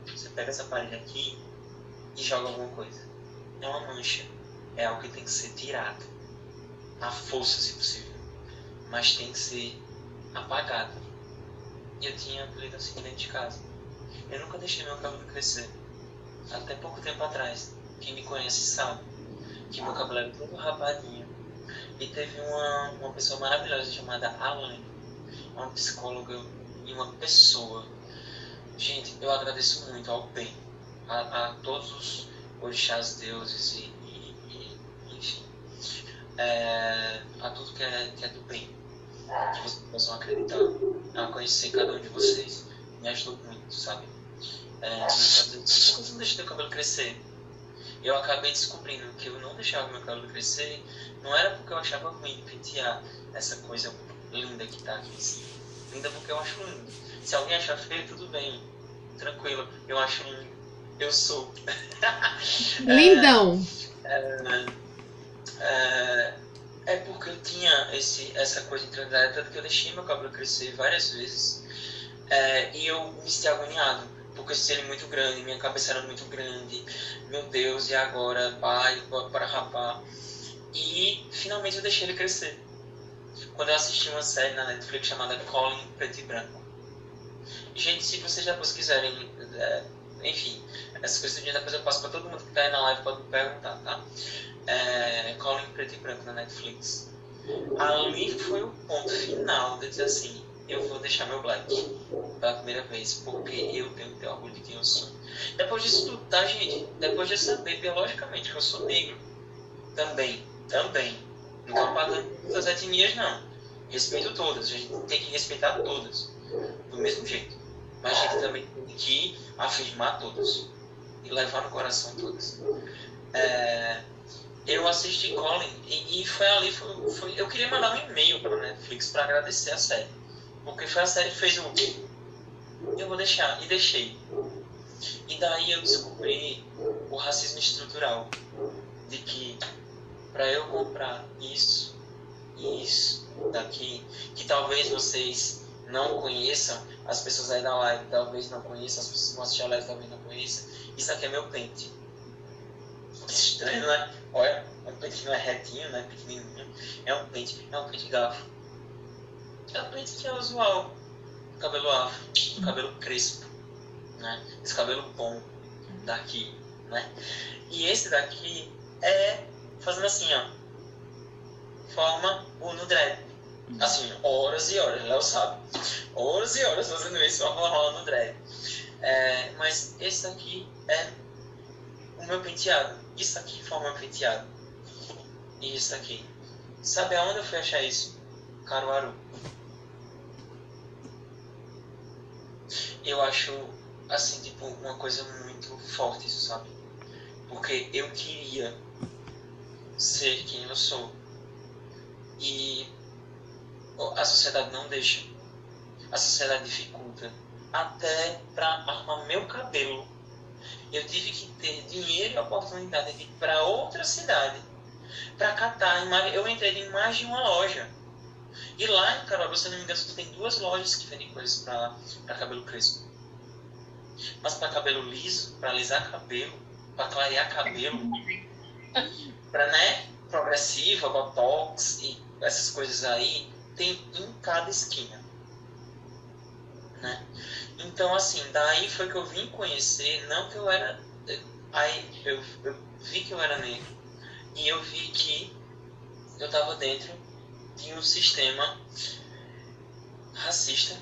Você pega essa parede aqui e joga alguma coisa. É uma mancha. É algo que tem que ser tirado. À força, se possível. Mas tem que ser apagado e eu tinha apelido assim dentro de casa. Eu nunca deixei meu cabelo crescer. Até pouco tempo atrás. Quem me conhece sabe que meu cabelo era todo rapadinho. E teve uma, uma pessoa maravilhosa chamada Alan, uma psicóloga e uma pessoa. Gente, eu agradeço muito ao bem, a, a todos os orixás, deuses e, e, e enfim, é, a tudo que é, que é do bem que vocês possam acreditar a conhecer cada um de vocês. Me ajudou muito, sabe? É, eu não deixei meu cabelo crescer. Eu acabei descobrindo que eu não deixava meu cabelo crescer, não era porque eu achava ruim pentear essa coisa linda que tá aqui. Linda porque eu acho lindo. Se alguém achar feio, tudo bem. Tranquilo. Eu acho lindo. Eu sou. (laughs) Lindão! é, é, é porque eu tinha esse, essa coisa intransdária, tanto que eu deixei meu cabelo crescer várias vezes. É, e eu me senti agoniado, porque eu ele muito grande, minha cabeça era muito grande. Meu Deus, e agora? Pai, para rapar. E finalmente eu deixei ele crescer. Quando eu assisti uma série na Netflix chamada Colin Preto e Branco. Gente, se vocês depois quiserem, é, enfim, essas coisas do dia depois eu passo para todo mundo que está aí na live, pode me perguntar, tá? É, Colin Preto e Branco na Netflix. Ali foi o ponto final de dizer assim, eu vou deixar meu black pela primeira vez, porque eu tenho que ter orgulho de quem eu sou. Depois disso tudo, tá, gente? Depois de saber biologicamente que eu sou negro, também, também. Não tô pagando das etnias, não. Respeito todas, a gente tem que respeitar todas, do mesmo jeito. Mas a gente também tem que afirmar todas e levar no coração todas. É, eu assisti Colin e, e foi ali, foi, foi, eu queria mandar um e-mail para Netflix para agradecer a série. Porque foi a série que fez o. Eu vou deixar, e deixei. E daí eu descobri o racismo estrutural. De que para eu comprar isso e isso daqui, que talvez vocês não conheçam, as pessoas aí da live talvez não conheçam, as pessoas que vão assistir a live talvez não conheçam, isso aqui é meu pente. Estranho, né? Olha, é um pente que não é retinho, né? Pequenininho. É um pente, é um pente gafo. É um pente que é usual. Cabelo afro, cabelo crespo, né? Esse cabelo bom daqui, né? E esse daqui é fazendo assim, ó. Forma o no dread. Assim, horas e horas, Léo sabe. Horas e horas fazendo isso, forma rola no dread. É, mas esse daqui é o meu penteado. Isso aqui forma um penteado. E isso aqui. Sabe aonde eu fui achar isso? Caruaru. Eu acho, assim, tipo, uma coisa muito forte isso, sabe? Porque eu queria ser quem eu sou. E a sociedade não deixa. A sociedade dificulta. Até para arrumar meu cabelo eu tive que ter dinheiro e oportunidade de ir para outra cidade para catar. Eu entrei em mais de uma loja. E lá em Caruaru, se não me engano, tem duas lojas que vendem coisas para cabelo crespo. Mas para cabelo liso, para alisar cabelo, para clarear cabelo, para né, progressiva, botox e essas coisas aí, tem em cada esquina. Né? Então, assim, daí foi que eu vim conhecer, não que eu era. Aí eu, eu vi que eu era negro e eu vi que eu estava dentro de um sistema racista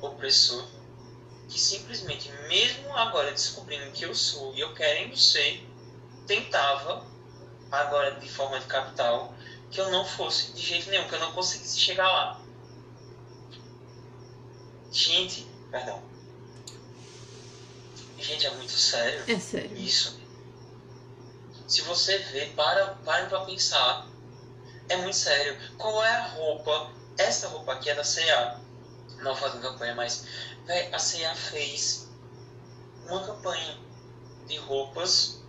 opressor que simplesmente, mesmo agora descobrindo que eu sou e eu querendo ser, tentava, agora de forma de capital, que eu não fosse de jeito nenhum, que eu não conseguisse chegar lá. Gente, perdão. Gente, é muito sério. É sério. Isso. Se você vê, para, para pra pensar. É muito sério. Qual é a roupa? Essa roupa aqui é da CA. Não fazendo campanha, mas véi, a CA fez uma campanha de roupas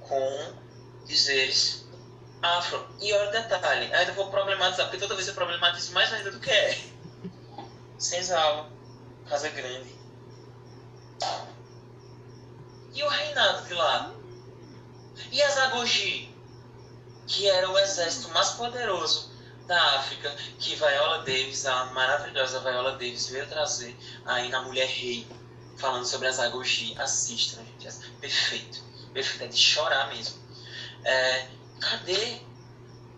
com dizeres afro. E olha o detalhe, ainda vou problematizar, porque toda vez eu problematizo mais ainda do que é. Senzala, Casa Grande. E o reinado de lá? E as Agogi, que era o exército mais poderoso da África, que Viola Davis, a maravilhosa Viola Davis, veio trazer aí na Mulher Rei, falando sobre as Agogi. Assistam, gente. É perfeito. Perfeito. É de chorar mesmo. É, cadê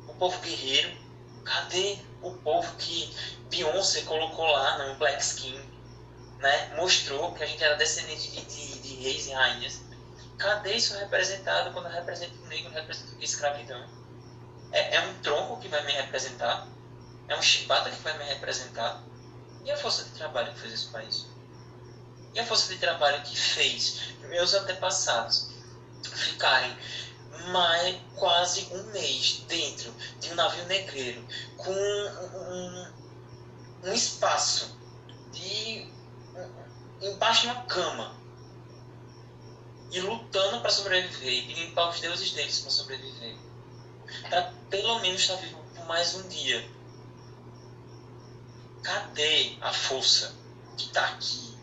o povo guerreiro? Cadê o povo que Beyoncé colocou lá no Black Skin? Né? Mostrou que a gente era descendente de, de, de reis e rainhas. Cadê isso representado quando representa o negro, representa a escravidão? É, é um tronco que vai me representar? É um chibata que vai me representar? E a força de trabalho que fez esse país? E a força de trabalho que fez meus antepassados ficarem mais quase um mês dentro de um navio negreiro com um, um espaço de embaixo de uma cama e lutando para sobreviver e para os deuses deles para sobreviver para pelo menos estar vivo por mais um dia. Cadê a força que está aqui?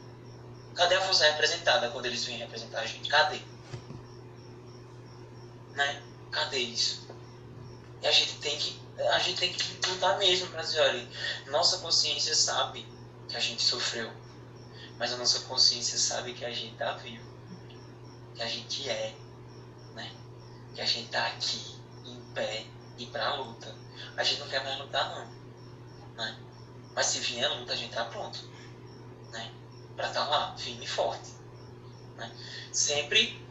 Cadê a força representada quando eles vêm representar a gente? Cadê? Né? Cadê isso? E a gente tem que, a gente tem que lutar mesmo para dizer, nossa consciência sabe que a gente sofreu, mas a nossa consciência sabe que a gente está vivo, que a gente é, né? Que a gente está aqui, em pé e para a luta. A gente não quer mais lutar não, né? Mas se vier a luta, a gente tá pronto, né? Para estar tá lá, firme e forte, né? Sempre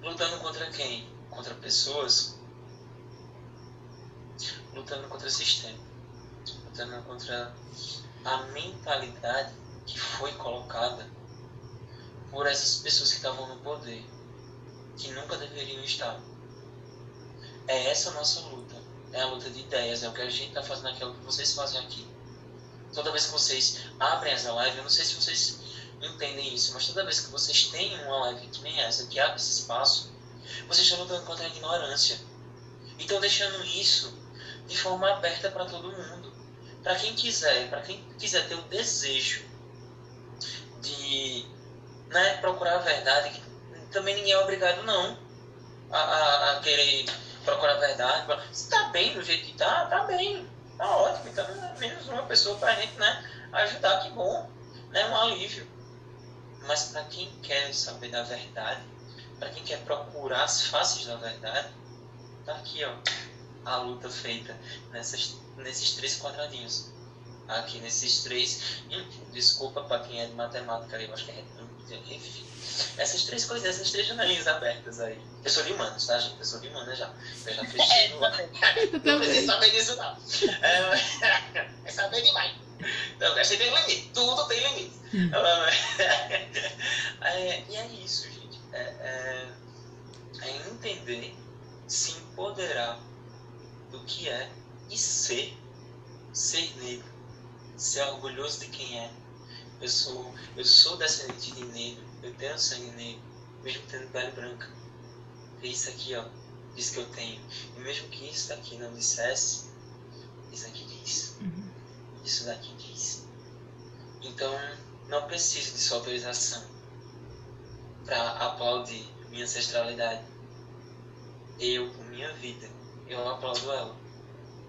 lutando contra quem? contra pessoas, lutando contra o sistema, lutando contra a mentalidade que foi colocada por essas pessoas que estavam no poder, que nunca deveriam estar. É essa a nossa luta. É a luta de ideias, é o que a gente está fazendo aqui, é o que vocês fazem aqui. Toda vez que vocês abrem essa live, eu não sei se vocês entendem isso, mas toda vez que vocês têm uma live que nem essa, que abre esse espaço, vocês estão lutando contra a ignorância. E estão deixando isso de forma aberta para todo mundo. Para quem quiser, para quem quiser ter o desejo de né, procurar a verdade, também ninguém é obrigado não a, a, a querer procurar a verdade. Se está bem do jeito que está, está bem. Está ótimo. Então, é menos uma pessoa para a gente né, ajudar, que bom. Né, um alívio. Mas para quem quer saber da verdade, para quem quer procurar as faces da verdade, tá aqui, ó, a luta feita nessas, nesses três quadradinhos. Aqui nesses três. Desculpa para quem é de matemática, eu acho que é enfim. Essas três coisas, essas três janelinhas abertas aí. Eu sou de humanos, tá, gente? Eu sou de humanos já. Eu já fechei no Não precisa saber disso, não. É, (laughs) é saber demais. Então, achei tem limite. Tudo tem limite. Hum. é, e é isso, gente é, é, é entender, se empoderar do que é e ser, ser negro, ser orgulhoso de quem é. Eu sou, eu sou descendente de negro, eu tenho sangue negro, mesmo tendo pele branca. É isso aqui, ó, diz que eu tenho. E mesmo que isso daqui não dissesse, isso aqui diz. Uhum. Isso daqui diz. Então, não preciso de sua autorização para aplaudir minha ancestralidade. Eu, com minha vida, eu aplaudo ela.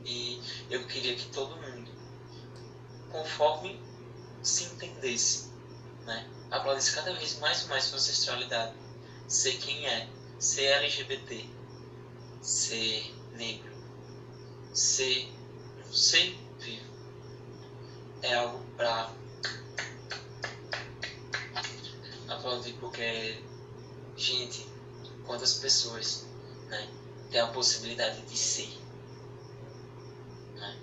E eu queria que todo mundo, conforme se entendesse. Né? Aplaudisse cada vez mais e mais sua ancestralidade. Ser quem é, ser LGBT, ser negro, ser um ser vivo. É algo bravo. aplaudir, porque, gente, quantas pessoas né, têm a possibilidade de ser. Né?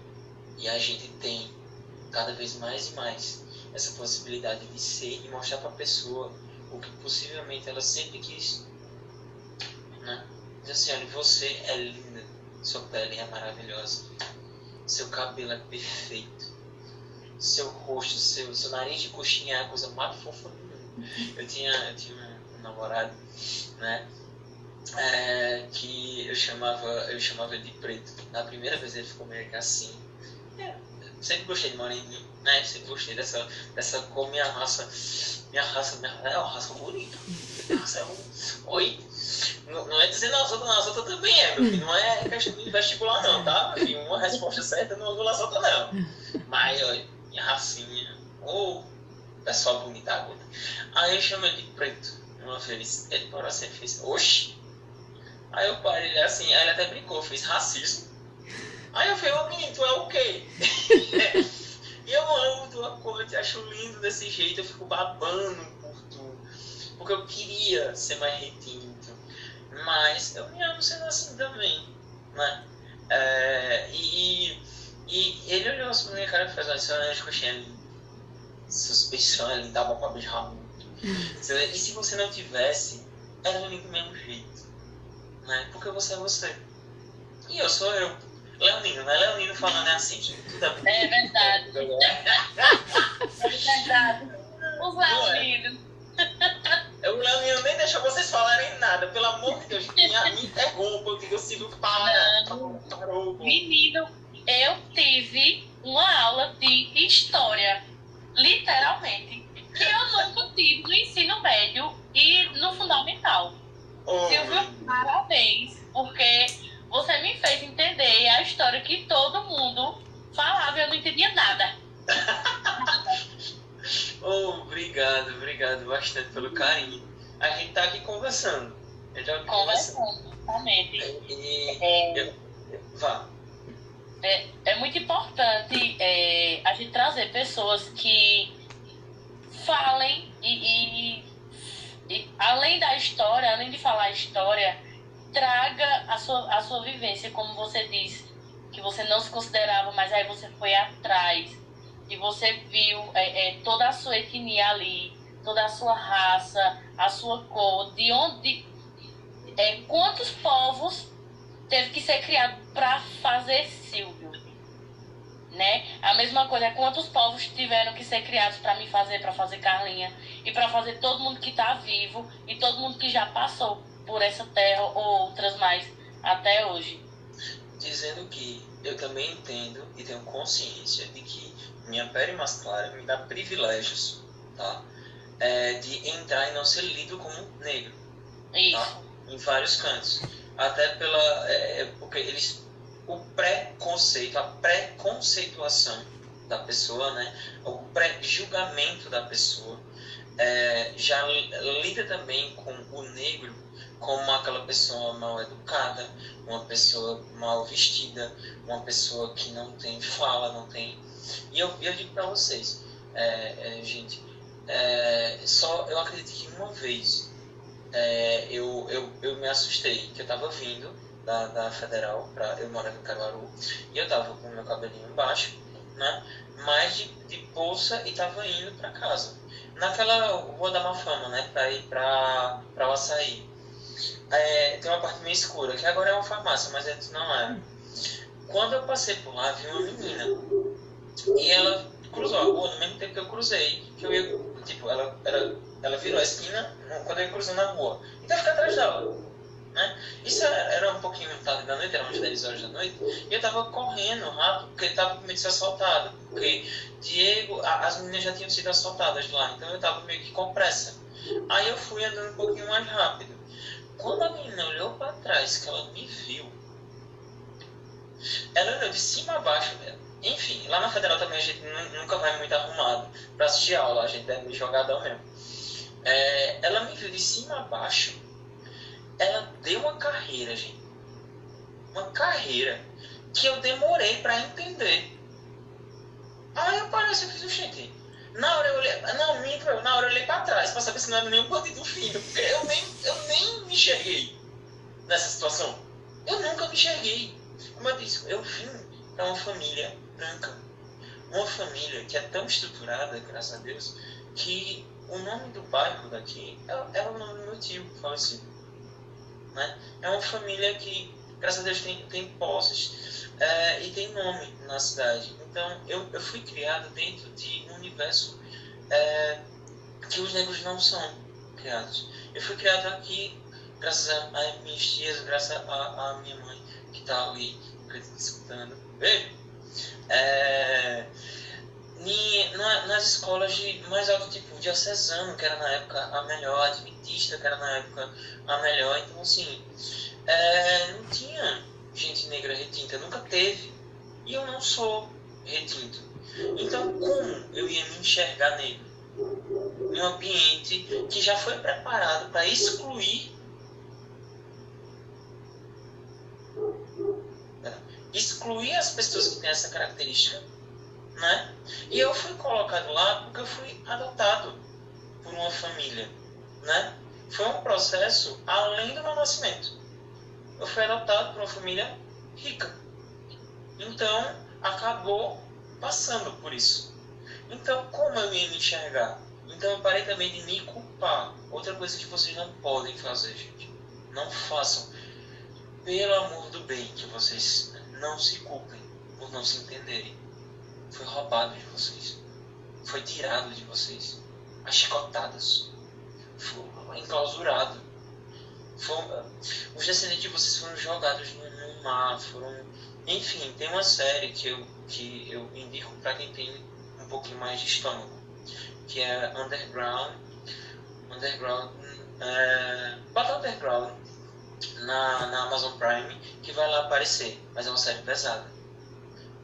E a gente tem cada vez mais e mais essa possibilidade de ser e mostrar para a pessoa o que possivelmente ela sempre quis. Né? Diz assim, olha, você é linda, sua pele é maravilhosa, seu cabelo é perfeito, seu rosto, seu, seu nariz de coxinha é a coisa mais fofa do mundo. Eu tinha, eu tinha um, namorado, né? É, que eu chamava, eu chamava de preto. Na primeira vez ele ficou meio que assim. É, sempre gostei de moreninho, né? Sempre gostei dessa, dessa cor, minha raça, minha raça, minha, é uma raça bonita. Raça é um, oi, não, não é dizendo as outras, não, as outras também é, meu filho. Não é questão de vestibular, não, tá? Filho, uma resposta certa não anula as outras, não. Mas, olha, minha racinha, ou oh, pessoal bonita agora. Aí eu chamo ele de preto. Uma vez, ele parou assim e fez, oxi. Aí eu parei, ele assim, aí ele até brincou, fez racismo. Aí eu falei, ô menino, tu é o quê? (laughs) e eu amo tua cor, te acho lindo desse jeito, eu fico babando por tu. Porque eu queria ser mais retinto. Mas eu me amo sendo assim também, né? É, e, e ele olhou assim pra minha cara e fez, olha, seu de coxinha suspeição ali, dava pra beijar muito. (laughs) E se você não tivesse, era lindo do mesmo jeito, né? Porque você é você. E eu sou eu. Leonino, né? Leonino falando é assim, tudo é É verdade. é verdade. (laughs) Os Leoninos. O Leonino nem deixou vocês falarem nada, pelo amor de Deus, me, me interrompa, eu digo, Silvio, para. Parou, Menino, eu tive uma aula de história, literalmente, que eu nunca tive no ensino médio e no fundamental. Oh, Silvio, parabéns, porque você me fez entender a história que todo mundo falava e eu não entendia nada. (laughs) oh, obrigado, obrigado bastante pelo carinho. A gente tá aqui conversando. Tá conversando, exatamente. E, é, eu, vá. É, é muito importante é, a gente trazer pessoas que falem e, e, e, além da história, além de falar a história, traga a sua, a sua vivência, como você disse, que você não se considerava, mas aí você foi atrás e você viu é, é, toda a sua etnia ali, toda a sua raça, a sua cor, de onde, é, quantos povos teve que ser criado para fazer Silvio, né? A mesma coisa, é quantos povos tiveram que ser criados para me fazer, para fazer Carlinha e para fazer todo mundo que está vivo e todo mundo que já passou por essa terra ou outras mais até hoje. Dizendo que eu também entendo e tenho consciência de que minha pele mais clara me dá privilégios, tá? É, de entrar e não ser lido como negro. Isso. Tá? Em vários cantos. Até pela. É, é porque eles. O pré-conceito, a pré-conceituação da pessoa, né? O pré-julgamento da pessoa é, já lida também com o negro como aquela pessoa mal educada, uma pessoa mal vestida, uma pessoa que não tem fala, não tem. E eu, eu digo para vocês, é, é, gente, é, só eu acredito que uma vez é, eu, eu, eu me assustei, que eu estava vindo da, da Federal, pra, eu moro em Caruaru, e eu estava com meu cabelinho baixo, né, mais de, de bolsa e estava indo para casa. Naquela rua da Mafama, né, para ir para o Açaí é, tem uma parte meio escura, que agora é uma farmácia, mas antes não era. Quando eu passei por lá, vi uma menina. E ela cruzou a rua no mesmo tempo que eu cruzei. Que eu ia, tipo, ela, ela, ela virou a esquina quando eu ia cruzando a rua. Então eu fiquei atrás dela. Né? Isso era um pouquinho tarde da noite, era umas 10 horas da noite, e eu tava correndo rápido, porque tava com medo de ser assaltado, porque Diego, as meninas já tinham sido assaltadas lá, então eu tava meio que com pressa. Aí eu fui andando um pouquinho mais rápido. Quando a menina olhou para trás, que ela me viu, ela olhou de cima a baixo. Enfim, lá na Federal também a gente nunca vai muito arrumado para assistir aula, a gente é meio jogadão mesmo. É, ela me viu de cima a baixo, ela deu uma carreira, gente. Uma carreira que eu demorei para entender. Aí eu pareci e fiz, gente, Na hora eu olhei, não, minto, na hora eu olhei pra trás pra saber se não era nenhum bandido filho, porque eu nem, eu nem me enxerguei nessa situação. Eu nunca me enxerguei. Como eu disse, eu vim pra uma família branca. Uma família que é tão estruturada, graças a Deus, que o nome do bairro daqui é, é o nome do meu tio falecido. Né? É uma família que, graças a Deus, tem, tem posses é, e tem nome na cidade. Então, eu, eu fui criado dentro de um universo é, que os negros não são criados. Eu fui criado aqui graças a, a minhas tias, graças a, a minha mãe, que está ali escutando. Ei! É, na, nas escolas de mais alto tipo, diocesano, que era na época a melhor, adventista, que era na época a melhor. Então, assim, é, não tinha gente negra retinta, nunca teve. E eu não sou retinto. Então, como eu ia me enxergar negro? Em um ambiente que já foi preparado para excluir excluir as pessoas que têm essa característica né? E eu fui colocado lá porque eu fui adotado por uma família, né? Foi um processo além do meu nascimento. Eu fui adotado por uma família rica. Então, acabou passando por isso. Então, como eu ia me enxergar? Então, eu parei também de me culpar. Outra coisa que vocês não podem fazer, gente. Não façam. Pelo amor do bem, que vocês não se culpem por não se entenderem foi roubado de vocês, foi tirado de vocês, as chicotadas, foi enclausurado. Os descendentes de vocês foram jogados no, no, mar, foram. Enfim, tem uma série que eu, que eu indico para quem tem um pouquinho mais de estômago, que é Underground. Underground. É, bota Underground na, na Amazon Prime, que vai lá aparecer, mas é uma série pesada,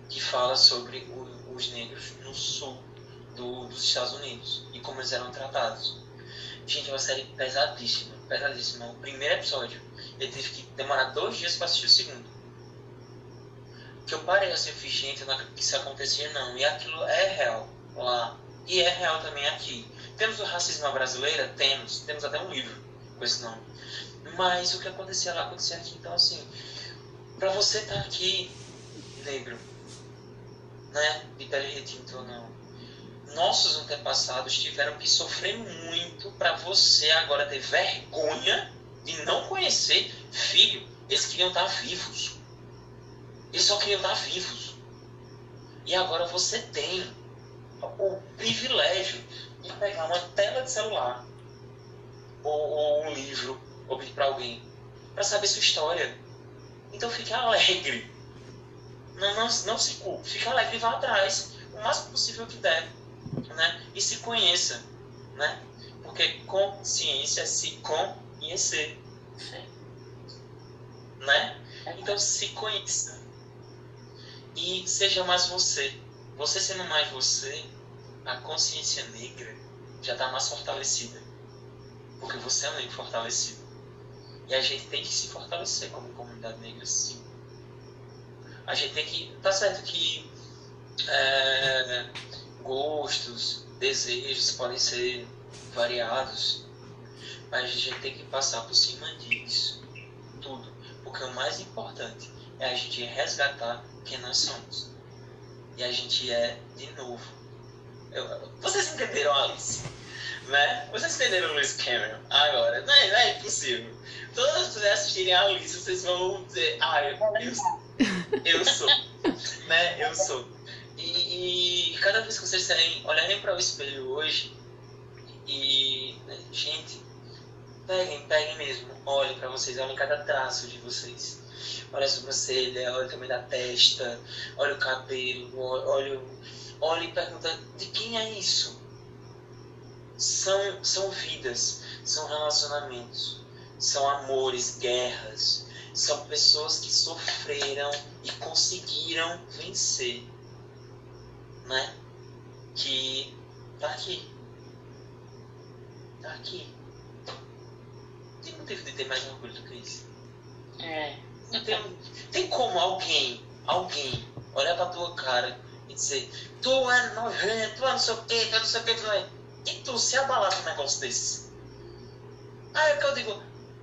que fala sobre o os negros no sul do, dos Estados Unidos e como eles eram tratados. Gente, é uma série pesadíssima, pesadíssima. O primeiro episódio, ele teve que demorar dois dias para assistir o segundo. Que eu parei assim, eu fiz, gente, não acredito que isso acontecia não. E aquilo é real lá. E é real também aqui. Temos o racismo brasileiro? Temos. Temos até um livro com esse nome. Mas o que acontecia lá acontecia aqui. Então, assim, para você estar tá aqui, negro, né, de pele retinta ou não. Nossos antepassados tiveram que sofrer muito para você agora ter vergonha de não conhecer. Filho, eles queriam estar vivos. Eles só queriam estar vivos. E agora você tem o privilégio de pegar uma tela de celular ou, ou um livro ou pedir para alguém para saber sua história. Então fique alegre não, não, não se culpe, fique alegre e vá atrás o máximo possível que der, né? E se conheça, né? Porque consciência é se conhecer, Sim. né? Então se conheça e seja mais você. Você sendo mais você, a consciência negra já está mais fortalecida, porque você é um negro fortalecido. E a gente tem que se fortalecer como comunidade negra, sim a gente tem que. Tá certo que é, gostos, desejos podem ser variados, mas a gente tem que passar por cima disso tudo. Porque o mais importante é a gente resgatar quem nós somos. E a gente é de novo. Eu, vocês entenderam Alice? Né? Vocês entenderam Lewis Cameron? Agora, não é, não é impossível. Todos vocês assistirem a Alice, vocês vão dizer, ah, eu, eu, eu sou. né? Eu sou. E, cada vez que vocês olharem para o espelho hoje e. Né, gente, peguem, peguem mesmo. Olhem para vocês, olhem cada traço de vocês. Olha a sobrancelha, olha o tamanho da testa, olha o cabelo, olha, olha e pergunta de quem é isso? São, são vidas, são relacionamentos, são amores, guerras, são pessoas que sofreram e conseguiram vencer, né? Que tá aqui, tá aqui. Tem motivo de ter mais orgulho do que isso. É. Não tem, tem como alguém, alguém, olhar pra tua cara e dizer, tu é nojento, tu é não sei o que, tu é não sei o que, tu é. E tu se abalar com um negócio desse? Aí é que eu digo,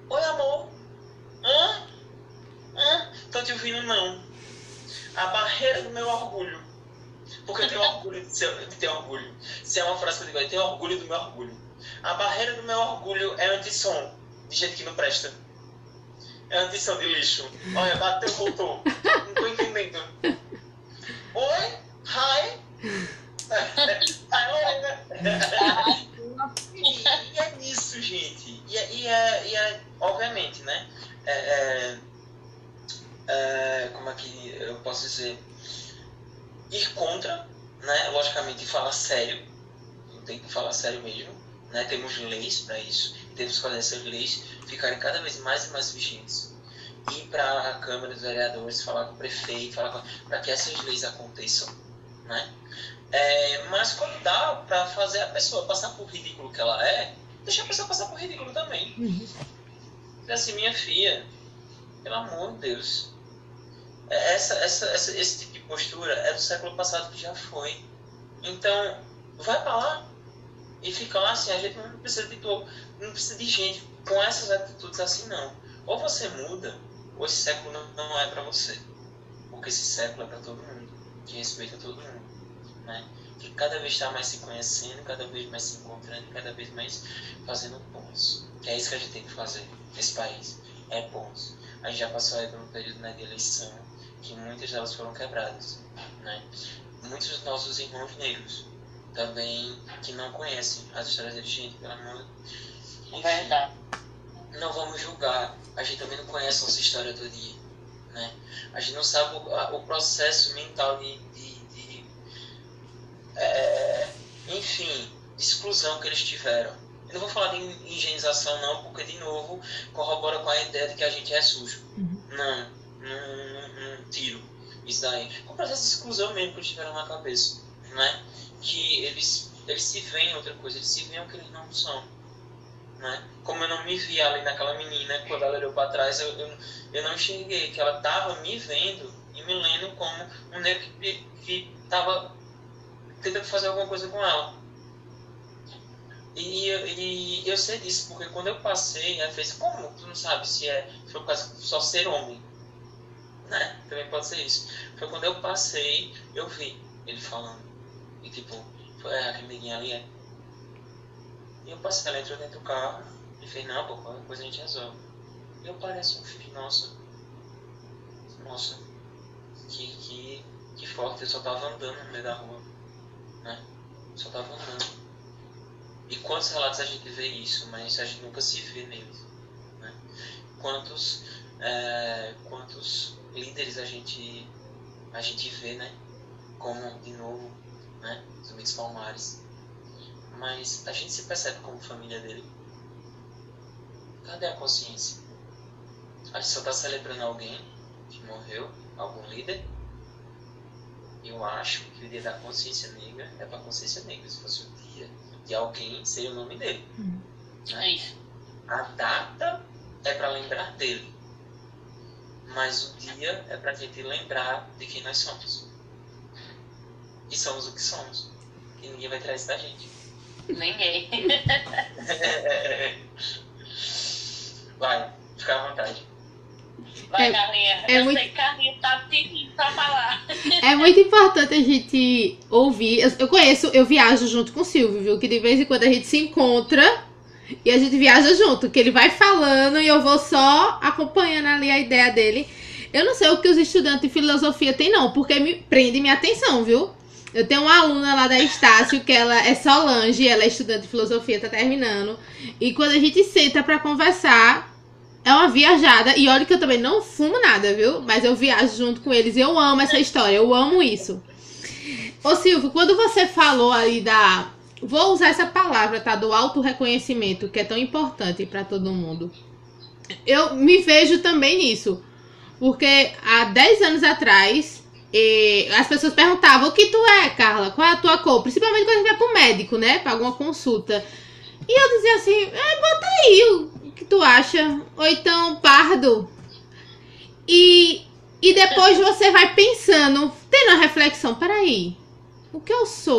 oi amor, hã? Hã? Tô te ouvindo não. A barreira do meu orgulho. Porque eu tenho orgulho de, ser, de ter orgulho. Se é uma frase que eu digo, eu tenho orgulho do meu orgulho. A barreira do meu orgulho é anti-som, de gente que não presta. É anti-som de lixo. Olha, bateu, voltou. Não tô entendendo. Oi? Hi? (laughs) e, e é isso, gente. E, é- e, é, e é, obviamente, né? É, é, é, como é que eu posso dizer? Ir contra, né? Logicamente, falar sério. Tem que falar sério mesmo. Né? Temos leis para isso. Temos que fazer essas leis ficarem cada vez mais e mais vigentes. Ir para a Câmara dos Vereadores, falar com o prefeito, falar para que essas leis aconteçam. Né? É, mas quando dá para fazer a pessoa passar por ridículo que ela é, deixa a pessoa passar por ridículo também. Dizer assim, minha filha, pelo amor de Deus. Essa, essa, essa, esse tipo postura é do século passado que já foi. Então, vai para lá e fica lá assim, a gente não precisa de to- não precisa de gente com essas atitudes assim não. Ou você muda, ou esse século não, não é para você. Porque esse século é para todo mundo, que respeita todo mundo. Né? Que cada vez está mais se conhecendo, cada vez mais se encontrando, cada vez mais fazendo pontos. Que é isso que a gente tem que fazer nesse país. É pontos. A gente já passou aí por um período né, de eleição que muitas delas foram quebradas. Né? Muitos dos nossos irmãos negros também que não conhecem as histórias deles, gente, pelo amor de Verdade. não vamos julgar. A gente também não conhece a nossa história do dia. Né? A gente não sabe o, a- o processo mental de, de, de, é, enfim, de exclusão que eles tiveram. Eu não vou falar de higienização não, porque de novo corrobora com a ideia de que a gente é sujo. Não, não, não tiro isso daí. Com o processo de exclusão mesmo que eles tiveram na cabeça. Né? Que eles, eles se veem outra coisa, eles se veem o que eles não são né? Como eu não me vi ali naquela menina, quando ela olhou para trás, eu, eu, eu não enxerguei que ela estava me vendo e me lendo como um negro que estava tentando fazer alguma coisa com ela. E, e eu sei disso, porque quando eu passei, ela fez, como? Tu não sabe se é de só ser homem. Né? Também pode ser isso. Foi quando eu passei, eu vi ele falando. E tipo, foi "É, aquele neguinho ali é. E eu passei, ela entrou dentro do carro e fez, não, pô, qualquer coisa a gente resolve. E eu pareço um filho, nossa. Nossa. Que, que, que forte, eu só tava andando no meio da rua. Né? Só tava andando. E quantos relatos a gente vê isso, mas a gente nunca se vê neles. Né? Quantos, é, quantos líderes a gente, a gente vê, né? Como, de novo, né? Os amigos Palmares. Mas a gente se percebe como família dele. Cadê a consciência? A gente só está celebrando alguém que morreu, algum líder. Eu acho que o dia da consciência negra é para consciência negra. Se fosse o dia de alguém, seria o nome dele. É isso. A data é para lembrar dele. Mas o dia é para a gente lembrar de quem nós somos. E somos o que somos. E ninguém vai tirar isso da gente. Ninguém. (laughs) Vai, fica à vontade. Vai, É- Carlinha. é eu muito- sei que Carlinha tá pedindo pra falar. É muito importante a gente ouvir. Eu, eu conheço, eu viajo junto com o Silvio, viu? Que de vez em quando a gente se encontra e a gente viaja junto. Que ele vai falando e eu vou só acompanhando ali a ideia dele. Eu não sei o que os estudantes de filosofia têm, não, porque me prende minha atenção, viu? Eu tenho uma aluna lá da Estácio, que ela é Solange, ela é estudante de filosofia, tá terminando. E quando a gente senta pra conversar, é uma viajada. E olha que eu também não fumo nada, viu? Mas eu viajo junto com eles. Eu amo essa história, eu amo isso. Ô Silvio, quando você falou aí da. Vou usar essa palavra, tá? Do auto-reconhecimento, que é tão importante pra todo mundo. Eu me vejo também nisso. Porque há 10 anos atrás, as pessoas perguntavam: o que tu é, Carla? Qual é a tua cor? Principalmente quando a gente vai pro médico, né? Pra alguma consulta. E eu dizia assim: é, bota aí o que tu acha. Ou então, pardo. E, e depois você vai pensando: tendo a reflexão, peraí, o que eu sou?